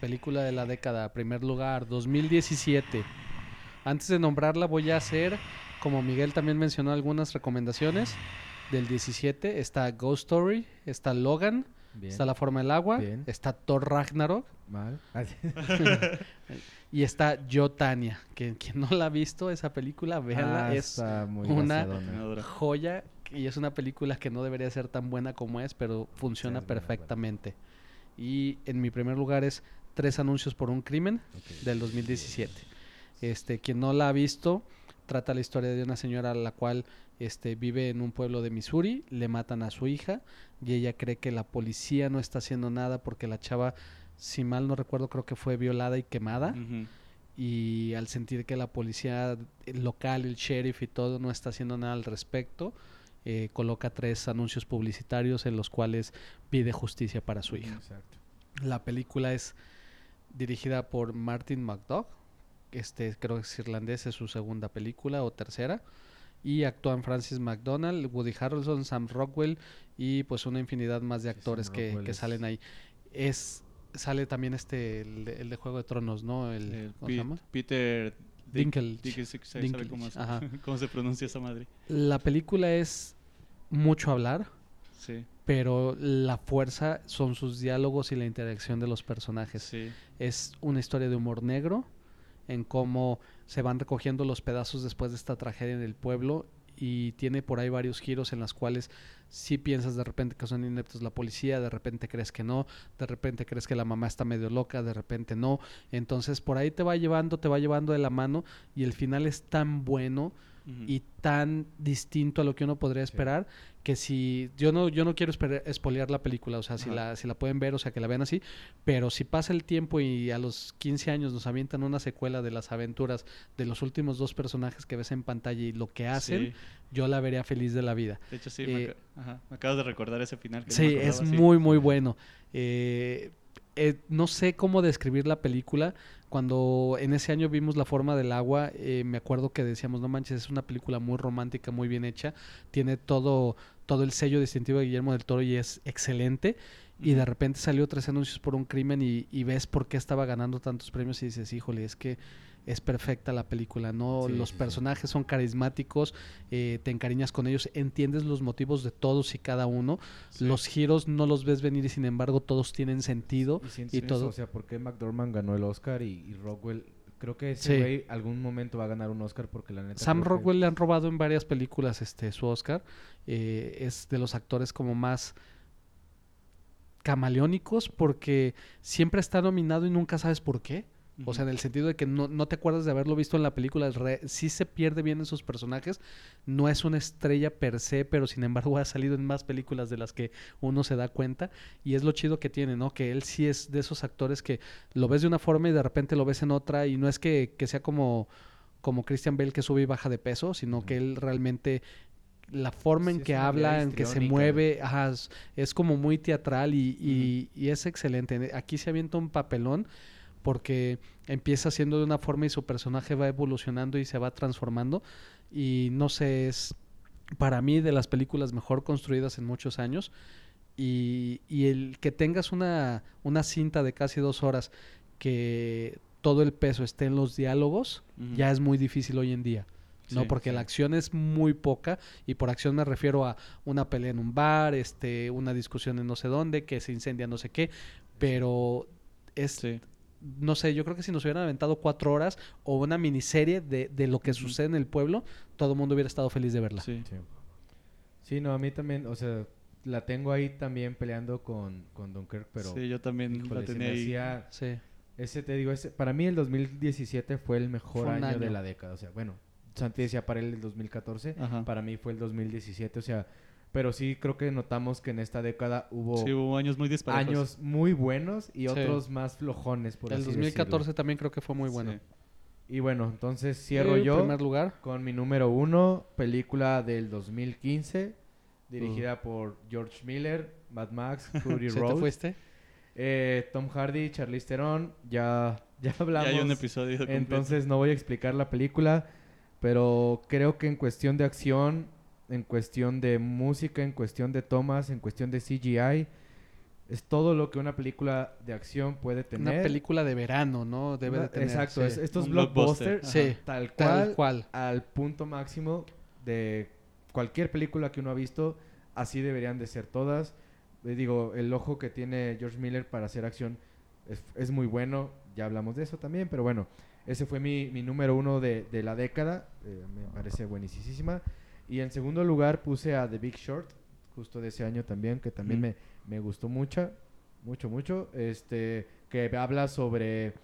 [SPEAKER 2] Película de la década, primer lugar, 2017. Antes de nombrarla voy a hacer, como Miguel también mencionó algunas recomendaciones del 17, está Ghost Story, está Logan,
[SPEAKER 1] Bien.
[SPEAKER 2] está La Forma del Agua,
[SPEAKER 1] Bien.
[SPEAKER 2] está Thor Ragnarok
[SPEAKER 1] Mal. Sí.
[SPEAKER 2] y está Yo Tania, que quien no la ha visto esa película, véanla,
[SPEAKER 1] Ah,
[SPEAKER 2] es una- joya y es una película que no debería ser tan buena como es, pero funciona
[SPEAKER 1] Sí, es buena, buena.
[SPEAKER 2] Y en mi primer lugar es Tres anuncios por un crimen
[SPEAKER 1] Ok.
[SPEAKER 2] del 2017. Este, quien no la ha visto, trata la historia de una señora a la cual este, vive en un pueblo de Missouri, le matan a su hija y ella cree que la policía no está haciendo nada porque la chava, si mal no recuerdo, creo que fue violada y quemada y al sentir que la policía local, el sheriff y todo no está haciendo nada al respecto, eh, coloca tres anuncios publicitarios en los cuales pide justicia para su hija.
[SPEAKER 1] Exacto.
[SPEAKER 2] La película es dirigida por Martin McDough, este creo que es irlandés, es su segunda película o tercera. Y actúan Francis McDonald, Woody Harrelson, Sam Rockwell y pues una infinidad más de
[SPEAKER 1] Sí,
[SPEAKER 2] actores que, que
[SPEAKER 1] es-
[SPEAKER 2] salen ahí. Es sale también este el de, el de Juego de Tronos, ¿no? El.
[SPEAKER 3] Peter Cómo, se-
[SPEAKER 2] ajá.
[SPEAKER 3] cómo se pronuncia esa madre.
[SPEAKER 2] La película es mucho hablar,
[SPEAKER 3] Sí,
[SPEAKER 2] pero la fuerza son sus diálogos y la interacción de los personajes.
[SPEAKER 3] sí.
[SPEAKER 2] Es una historia de humor negro, en cómo se van recogiendo los pedazos después de esta tragedia en el pueblo y tiene por ahí varios giros en las cuales sí piensas de repente que son ineptos la policía, de repente crees que no, de repente crees que la mamá está medio loca, de repente no. Entonces por ahí te va llevando, te va llevando de la mano y el final es tan bueno Y tan distinto a lo que uno podría esperar que si yo no yo no quiero espolear la película, o sea, si la si la pueden ver, o sea, que la vean así, pero si pasa el tiempo y a los 15 años nos avientan una secuela de las aventuras de los últimos dos personajes que ves en pantalla y lo que hacen,
[SPEAKER 3] Sí.
[SPEAKER 2] yo la vería feliz de la vida.
[SPEAKER 3] De hecho, sí, me,
[SPEAKER 2] Eh,
[SPEAKER 3] ajá, me acabas de recordar ese final. Que no
[SPEAKER 2] Sí,
[SPEAKER 3] me
[SPEAKER 2] es muy, muy bueno. Eh, eh, no sé cómo describir la película. Cuando en ese año vimos La forma del agua, eh, me acuerdo que decíamos, no manches, es una película muy romántica, muy bien hecha. Tiene todo, todo el sello distintivo de Guillermo del Toro y es excelente. Y de repente salió tres anuncios por un crimen y, y ves por qué estaba ganando tantos premios y dices, híjole, es que es perfecta la película, ¿no?
[SPEAKER 1] Sí,
[SPEAKER 2] los
[SPEAKER 1] sí, sí.
[SPEAKER 2] personajes son carismáticos, eh, te encariñas con ellos, entiendes los motivos de todos y cada uno. Los giros no los ves venir y sin embargo todos tienen sentido.
[SPEAKER 1] Y, eso,
[SPEAKER 2] todo.
[SPEAKER 1] o sea, ¿por qué McDormand ganó el Oscar y, y Rockwell? Creo que ese güey algún momento va a ganar un Oscar porque la neta...
[SPEAKER 2] Sam
[SPEAKER 1] que-
[SPEAKER 2] Rockwell le han robado en varias películas este su Oscar. Eh, es de los actores como más camaleónicos porque siempre está nominado y nunca sabes por qué. O sea, en el sentido de que no, no te acuerdas de haberlo visto en la película, re- sí se pierde bien en sus personajes. No es una estrella per se, pero sin embargo ha salido en más películas de las que uno se da cuenta. Y es lo chido que tiene, ¿no? Que él sí es de esos actores que lo ves de una forma y de repente lo ves en otra. Y no es que, que sea como, como Christian Bale que sube y baja de peso, sino que él realmente la forma
[SPEAKER 1] Sí,
[SPEAKER 2] en que habla, en que se mueve, ajá, es, es como muy teatral y, y- y es excelente. Aquí se avienta un papelón porque empieza siendo de una forma y su personaje va evolucionando y se va transformando. Y no sé, es para mí de las películas mejor construidas en muchos años. Y, y el que tengas una, una cinta de casi dos horas que todo el peso esté en los diálogos, ya es muy difícil hoy en día. ¿no?
[SPEAKER 3] Sí,
[SPEAKER 2] Porque
[SPEAKER 1] sí.
[SPEAKER 2] la acción es muy poca y por acción me refiero a una pelea en un bar, este, una discusión en no sé dónde, que se incendia no sé qué, pero es,
[SPEAKER 3] Sí.
[SPEAKER 2] No sé, yo creo que si nos hubieran aventado cuatro horas o una miniserie de, de lo que sucede en el pueblo, todo el mundo hubiera estado feliz de verla.
[SPEAKER 3] Sí.
[SPEAKER 1] Sí. Sí, no, a mí también, o sea, la tengo ahí también peleando con, con Dunkirk, pero...
[SPEAKER 3] Sí, yo también
[SPEAKER 1] híjole,
[SPEAKER 3] la tenía
[SPEAKER 1] me
[SPEAKER 3] ahí.
[SPEAKER 1] hacía-
[SPEAKER 2] Sí.
[SPEAKER 1] Ese te digo, ese, para mí el 2017 fue el mejor
[SPEAKER 2] Fue
[SPEAKER 1] año, de la década. O sea, bueno, Santi decía para él el 2014,
[SPEAKER 3] Ajá.
[SPEAKER 1] para mí fue el 2017. O sea, pero sí creo que notamos que en esta década hubo
[SPEAKER 3] Sí, hubo años muy disparejos.
[SPEAKER 1] años muy buenos y
[SPEAKER 2] Sí.
[SPEAKER 1] otros más flojones, por
[SPEAKER 2] El
[SPEAKER 1] así
[SPEAKER 2] 2014
[SPEAKER 1] decirlo.
[SPEAKER 2] también creo que fue muy bueno.
[SPEAKER 3] Sí.
[SPEAKER 1] Y bueno, entonces cierro
[SPEAKER 2] En
[SPEAKER 1] yo
[SPEAKER 2] primer lugar,
[SPEAKER 1] con mi número uno, película del 2015, dirigida
[SPEAKER 2] Uh.
[SPEAKER 1] por George Miller, Mad Max, Fury
[SPEAKER 2] ¿se te
[SPEAKER 1] Road.
[SPEAKER 2] fuiste?
[SPEAKER 1] Eh, Tom Hardy, Charlize Theron, ya, ya
[SPEAKER 3] Ya
[SPEAKER 1] hablamos.
[SPEAKER 3] hay un episodio completo.
[SPEAKER 1] Entonces no voy a explicar la película, pero creo que en cuestión de acción, en cuestión de música, en cuestión de tomas, en cuestión de CGI, es todo lo que una película de acción puede tener.
[SPEAKER 2] Una película de verano, ¿no? Debe
[SPEAKER 1] Una-
[SPEAKER 2] de tener.
[SPEAKER 1] Exacto,
[SPEAKER 2] sí.
[SPEAKER 1] es- estos blockbusters,
[SPEAKER 3] blockbuster.
[SPEAKER 2] Sí,
[SPEAKER 1] tal
[SPEAKER 2] tal
[SPEAKER 1] cual,
[SPEAKER 2] cual.
[SPEAKER 1] al punto máximo de cualquier película que uno ha visto, así deberían de ser todas. Eh, digo, el ojo que tiene George Miller para hacer acción es, es muy bueno, ya hablamos de eso también, pero bueno, ese fue mi, mi número uno de, de la década, eh, me parece buenísima. Y en segundo lugar puse a The Big Short, justo de ese año también, que también
[SPEAKER 3] Ujú.
[SPEAKER 1] me, me gustó mucho, mucho, mucho, este, que habla sobre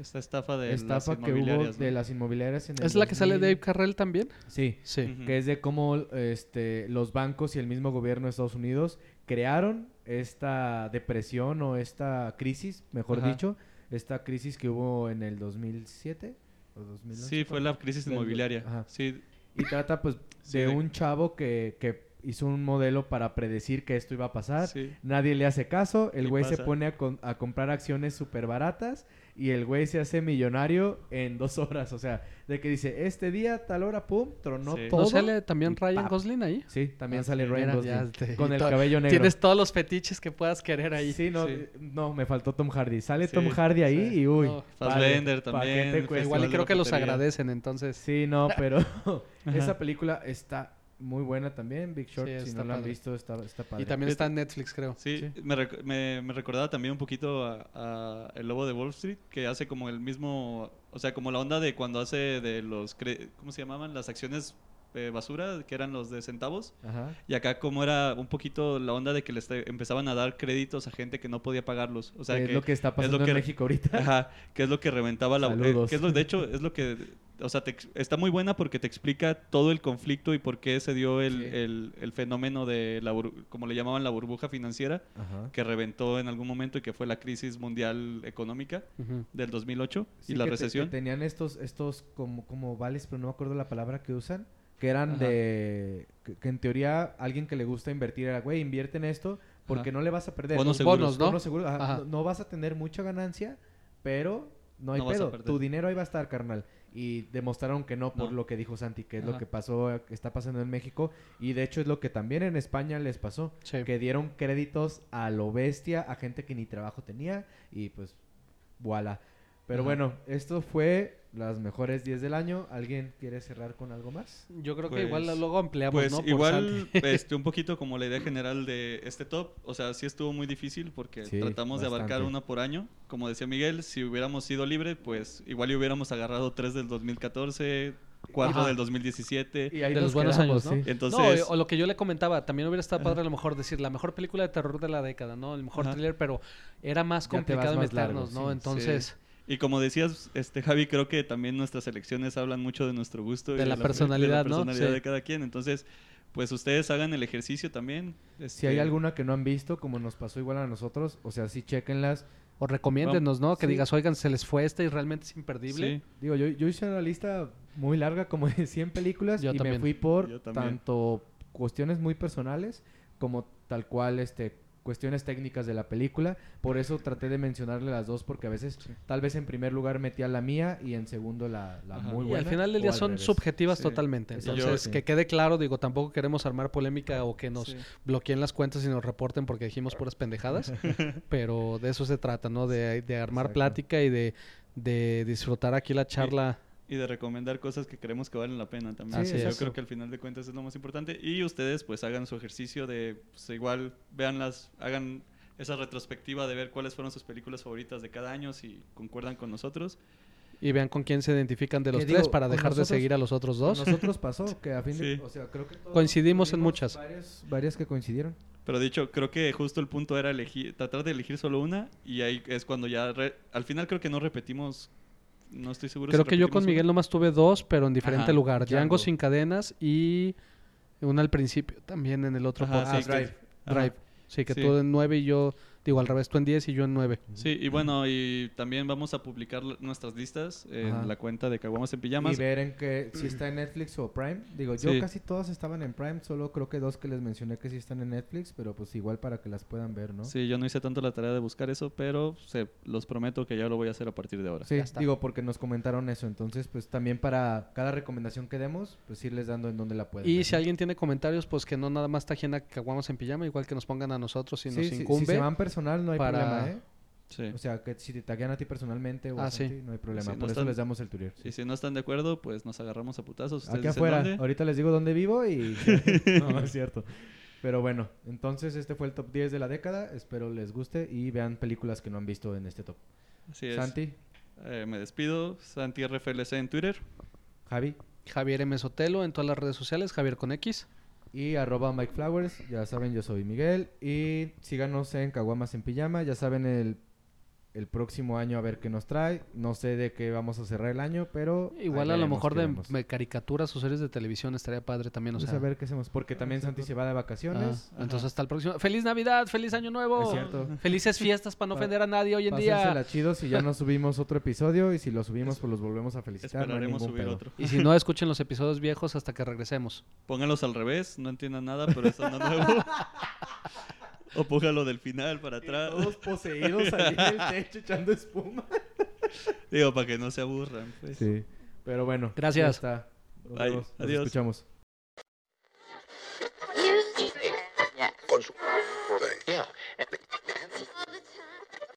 [SPEAKER 3] Esta estafa de
[SPEAKER 1] estafa
[SPEAKER 3] las
[SPEAKER 1] que hubo
[SPEAKER 3] ¿no?
[SPEAKER 1] de las inmobiliarias en el
[SPEAKER 2] ¿Es la que sale
[SPEAKER 1] 2000.
[SPEAKER 2] Dave Carrell también?
[SPEAKER 1] Sí,
[SPEAKER 2] Sí.
[SPEAKER 3] Ujú.
[SPEAKER 1] que es de cómo este, los bancos y el mismo gobierno de Estados Unidos crearon esta depresión o esta crisis, mejor
[SPEAKER 3] Ajá.
[SPEAKER 1] dicho, esta crisis que hubo en el 2007 o 2011.
[SPEAKER 3] Sí, fue la crisis inmobiliaria.
[SPEAKER 1] ajá.
[SPEAKER 3] Sí,
[SPEAKER 1] Y trata pues
[SPEAKER 3] Sí,
[SPEAKER 1] de un chavo que, que hizo un modelo para predecir que esto iba a pasar.
[SPEAKER 3] sí.
[SPEAKER 1] Nadie le hace caso, el güey se pone a, con- a comprar acciones súper baratas y el güey se hace millonario en dos horas. O sea, de que dice, este día, tal hora, pum, tronó
[SPEAKER 3] Sí.
[SPEAKER 1] todo.
[SPEAKER 2] ¿No sale también Ryan
[SPEAKER 1] pap.
[SPEAKER 2] Gosling ahí?
[SPEAKER 1] Sí, también
[SPEAKER 2] Ah,
[SPEAKER 1] sale
[SPEAKER 2] sí,
[SPEAKER 1] Ryan Gosling.
[SPEAKER 2] te-
[SPEAKER 1] con el cabello negro.
[SPEAKER 2] Tienes todos los fetiches que puedas querer ahí.
[SPEAKER 1] Sí, no,
[SPEAKER 3] Sí.
[SPEAKER 1] no, me faltó Tom Hardy. Sale
[SPEAKER 3] Sí,
[SPEAKER 1] Tom Hardy ahí
[SPEAKER 2] sí.
[SPEAKER 1] y uy.
[SPEAKER 2] No,
[SPEAKER 3] Fassbender
[SPEAKER 1] ¿pa' qué
[SPEAKER 3] también?
[SPEAKER 2] Igual y creo que los agradecen, entonces.
[SPEAKER 1] Sí, no, pero esa película está muy buena también. Big Short,
[SPEAKER 2] Sí,
[SPEAKER 1] si
[SPEAKER 2] está
[SPEAKER 1] no la han visto, está, está padre.
[SPEAKER 2] Y también está en Netflix, creo.
[SPEAKER 3] Sí,
[SPEAKER 1] Sí.
[SPEAKER 3] Me, rec- me, me recordaba también un poquito a, a El Lobo de Wall Street, que hace como el mismo, o sea, como la onda de cuando hace de los, cre- ¿cómo se llamaban? Las acciones eh, basura, que eran los de centavos.
[SPEAKER 1] Ajá.
[SPEAKER 3] Y acá como era un poquito la onda de que les empezaban a dar créditos a gente que no podía pagarlos. O sea,
[SPEAKER 1] que
[SPEAKER 3] que,
[SPEAKER 1] es lo que está pasando
[SPEAKER 3] lo que-
[SPEAKER 1] en México ahorita.
[SPEAKER 3] Ajá, que es lo que reventaba la... eh, que es lo, de hecho, es lo que o sea, te está muy buena porque te explica todo el conflicto y por qué se dio el,
[SPEAKER 1] Sí.
[SPEAKER 3] el- el fenómeno de la, bur- como le llamaban, la burbuja financiera,
[SPEAKER 1] Ajá.
[SPEAKER 3] que reventó en algún momento y que fue la crisis mundial económica del 2008
[SPEAKER 1] Sí,
[SPEAKER 3] y la
[SPEAKER 1] que te-
[SPEAKER 3] recesión.
[SPEAKER 1] que tenían estos, estos como, como vales, pero no me acuerdo la palabra que usan. Que eran
[SPEAKER 3] Ajá.
[SPEAKER 1] de... Que, que en teoría alguien que le gusta invertir era, güey, invierte en esto porque
[SPEAKER 3] Ajá.
[SPEAKER 1] no le vas a perder.
[SPEAKER 3] Bonos seguros.
[SPEAKER 2] Bonos, ¿no?
[SPEAKER 1] bonos seguros. No, no vas a tener mucha ganancia, pero no hay
[SPEAKER 3] No
[SPEAKER 1] pedo. Tu dinero ahí va a estar, carnal. Y demostraron que no por
[SPEAKER 3] No.
[SPEAKER 1] lo que dijo Santi, que es lo que pasó, que está pasando en México. Y de hecho es lo que también en España les pasó.
[SPEAKER 2] Sí.
[SPEAKER 1] Que dieron créditos a lo bestia, a gente que ni trabajo tenía. Y pues, voilà. Pero
[SPEAKER 3] Ajá.
[SPEAKER 1] bueno, esto fue las mejores 10 del año. ¿Alguien quiere cerrar con algo más?
[SPEAKER 2] Yo creo que
[SPEAKER 3] Pues-
[SPEAKER 2] igual luego ampliamos,
[SPEAKER 3] Pues
[SPEAKER 2] ¿no? Por
[SPEAKER 3] igual, este, un poquito como la idea general de este top, o sea, sí estuvo muy difícil porque
[SPEAKER 1] Sí,
[SPEAKER 3] tratamos de abarcar una por año. Como decía Miguel, si hubiéramos sido libre, pues igual y hubiéramos agarrado tres del 2014, cuatro
[SPEAKER 2] Ajá.
[SPEAKER 3] del 2017.
[SPEAKER 1] Y ahí
[SPEAKER 2] De los buenos
[SPEAKER 1] quedamos,
[SPEAKER 2] años, ¿no?
[SPEAKER 1] sí.
[SPEAKER 3] Entonces,
[SPEAKER 2] no, o lo que yo le comentaba, también hubiera estado padre a lo mejor decir la mejor película de terror de la década, ¿no? El mejor
[SPEAKER 3] Ajá.
[SPEAKER 2] thriller, pero era más complicado
[SPEAKER 1] más largo,
[SPEAKER 2] meternos, ¿no?
[SPEAKER 1] sí.
[SPEAKER 2] Entonces,
[SPEAKER 3] y como decías, este Javi, creo que también nuestras elecciones hablan mucho de nuestro gusto y
[SPEAKER 2] De la personalidad,
[SPEAKER 3] de,
[SPEAKER 2] ¿no?
[SPEAKER 3] la personalidad
[SPEAKER 2] Sí.
[SPEAKER 3] de cada quien. Entonces, pues ustedes hagan el ejercicio también.
[SPEAKER 1] Si hay
[SPEAKER 3] este,
[SPEAKER 1] alguna que no han visto, como nos pasó igual a nosotros, o sea, sí chequenlas.
[SPEAKER 2] o recomiéndenos, ¿no? Que
[SPEAKER 1] Sí.
[SPEAKER 2] digas, oigan, se les fue esta y realmente es imperdible.
[SPEAKER 3] Sí.
[SPEAKER 1] Digo, yo, yo hice una lista muy larga, como de 100 películas,
[SPEAKER 2] Yo
[SPEAKER 1] y
[SPEAKER 2] también.
[SPEAKER 1] me fui por tanto cuestiones muy personales como tal cual este cuestiones técnicas de la película. Por eso traté de mencionarle las dos, porque a veces, tal vez en primer lugar metía la mía y en segundo la, muy
[SPEAKER 2] Y
[SPEAKER 1] buena.
[SPEAKER 2] al final del día son
[SPEAKER 1] revés.
[SPEAKER 2] subjetivas
[SPEAKER 3] Sí.
[SPEAKER 2] totalmente.
[SPEAKER 1] Y yo-
[SPEAKER 2] Entonces,
[SPEAKER 1] sí.
[SPEAKER 2] que quede claro, digo, tampoco queremos armar polémica o que nos
[SPEAKER 3] Sí.
[SPEAKER 2] bloqueen las cuentas y nos reporten porque dijimos puras pendejadas. pero de eso se trata, ¿no? De, de armar
[SPEAKER 1] Exacto.
[SPEAKER 2] plática y de, de disfrutar aquí la charla.
[SPEAKER 3] Y de recomendar cosas que creemos que valen la pena también.
[SPEAKER 2] Así
[SPEAKER 3] Yo creo que al final de cuentas es lo más importante. Y ustedes pues hagan su ejercicio de, pues, igual vean las, hagan esa retrospectiva de ver cuáles fueron sus películas favoritas de cada año, si concuerdan con nosotros.
[SPEAKER 2] Y vean con quién se identifican de los tres
[SPEAKER 1] digo,
[SPEAKER 2] para dejar
[SPEAKER 1] nosotros-
[SPEAKER 2] de seguir a los otros dos.
[SPEAKER 1] nosotros pasó que a fin de...
[SPEAKER 3] Sí.
[SPEAKER 1] O sea, creo que todos
[SPEAKER 2] Coincidimos en muchas.
[SPEAKER 1] Varias, varias que coincidieron.
[SPEAKER 3] Pero dicho, creo que justo el punto era elegir, tratar de elegir solo una y ahí es cuando ya, re- al final creo que no repetimos, no estoy seguro.
[SPEAKER 2] Creo
[SPEAKER 3] si
[SPEAKER 2] que yo con Miguel nomás tuve dos, pero en diferente
[SPEAKER 3] Ajá,
[SPEAKER 2] lugar.
[SPEAKER 1] Django.
[SPEAKER 2] Django sin cadenas y una al principio también en el otro
[SPEAKER 3] Ajá,
[SPEAKER 2] podcast.
[SPEAKER 3] sí,
[SPEAKER 1] Drive.
[SPEAKER 2] Drive. Sí, que
[SPEAKER 3] Sí.
[SPEAKER 2] tú en nueve y yo, digo al revés, tú en 10 y yo en 9.
[SPEAKER 3] Sí, y bueno, y también vamos a publicar nuestras listas en
[SPEAKER 1] Ajá.
[SPEAKER 3] la cuenta de Caguamas en Pijamas.
[SPEAKER 1] Y ver en que si está en Netflix o Prime. Digo, yo
[SPEAKER 3] Sí.
[SPEAKER 1] casi todas estaban en Prime, solo creo que dos que les mencioné que sí están en Netflix, pero pues igual para que las puedan ver, ¿no?
[SPEAKER 3] Sí, yo no hice tanto la tarea de buscar eso, pero se, los prometo que ya lo voy a hacer a partir de ahora.
[SPEAKER 1] Sí,
[SPEAKER 2] Ya está.
[SPEAKER 1] digo, porque nos comentaron eso. Entonces, pues también para cada recomendación que demos, pues irles dando en dónde la pueden
[SPEAKER 2] Y
[SPEAKER 1] ver,
[SPEAKER 2] si
[SPEAKER 1] ¿no?
[SPEAKER 2] alguien tiene comentarios, pues que no nada más está ajena que caguamos en pijama, igual que nos pongan a nosotros si
[SPEAKER 1] Sí,
[SPEAKER 2] nos
[SPEAKER 1] sí, si
[SPEAKER 2] incumbe.
[SPEAKER 1] se van personal, no hay
[SPEAKER 2] para-
[SPEAKER 1] problema, ¿eh?
[SPEAKER 3] Sí.
[SPEAKER 1] O sea, que si te taguean a ti personalmente o
[SPEAKER 2] Ah,
[SPEAKER 1] a
[SPEAKER 2] sí.
[SPEAKER 1] Santi, no hay problema.
[SPEAKER 3] Sí, no
[SPEAKER 1] Por eso
[SPEAKER 3] están-
[SPEAKER 1] les damos el turier.
[SPEAKER 3] Y si no están de acuerdo, pues nos agarramos a putazos. Ustedes
[SPEAKER 1] Aquí afuera.
[SPEAKER 3] dónde.
[SPEAKER 1] Ahorita les digo dónde vivo y... no, no es cierto. Pero bueno, entonces este fue el top 10 de la década. Espero les guste y vean películas que no han visto en este top.
[SPEAKER 3] Así es.
[SPEAKER 1] Santi,
[SPEAKER 3] Eh, me despido. Santi RFLC en Twitter.
[SPEAKER 1] Javi
[SPEAKER 2] Javier M. Sotelo en todas las redes sociales, Javier con X.
[SPEAKER 1] y arroba Mike Flowers. Ya saben, yo soy Miguel. Y síganos en Caguamas en Pijama. Ya saben el, el próximo año a ver qué nos trae. No sé de qué vamos a cerrar el año, pero...
[SPEAKER 2] Igual a lo mejor de me- caricaturas o series de televisión estaría padre también, o
[SPEAKER 1] Pues
[SPEAKER 2] sea.
[SPEAKER 1] a ver qué hacemos. Porque también Santi se va de
[SPEAKER 2] ah,
[SPEAKER 1] vacaciones.
[SPEAKER 2] entonces hasta el próximo. ¡Feliz Navidad! ¡Feliz Año Nuevo!
[SPEAKER 1] Es cierto.
[SPEAKER 2] Felices fiestas para no ofender a nadie hoy en día.
[SPEAKER 1] Chidos si ya no subimos otro episodio y si lo subimos pues los volvemos a felicitar. no hay
[SPEAKER 3] Esperaremos
[SPEAKER 1] ningún
[SPEAKER 3] subir
[SPEAKER 1] pedo.
[SPEAKER 3] otro.
[SPEAKER 2] Y si no, escuchen los episodios viejos hasta que regresemos.
[SPEAKER 3] Pónganlos al revés, no entiendan nada, pero es uno nuevo. o póngalo del final para atrás.
[SPEAKER 1] Todos poseídos ahí en el techo echando espuma.
[SPEAKER 3] Digo, para que no se aburran. Pues.
[SPEAKER 1] Sí, pero bueno.
[SPEAKER 2] Gracias.
[SPEAKER 1] está. Nos
[SPEAKER 3] Bye.
[SPEAKER 1] nos
[SPEAKER 3] Adiós.
[SPEAKER 1] escuchamos.
[SPEAKER 4] con su... Yeah.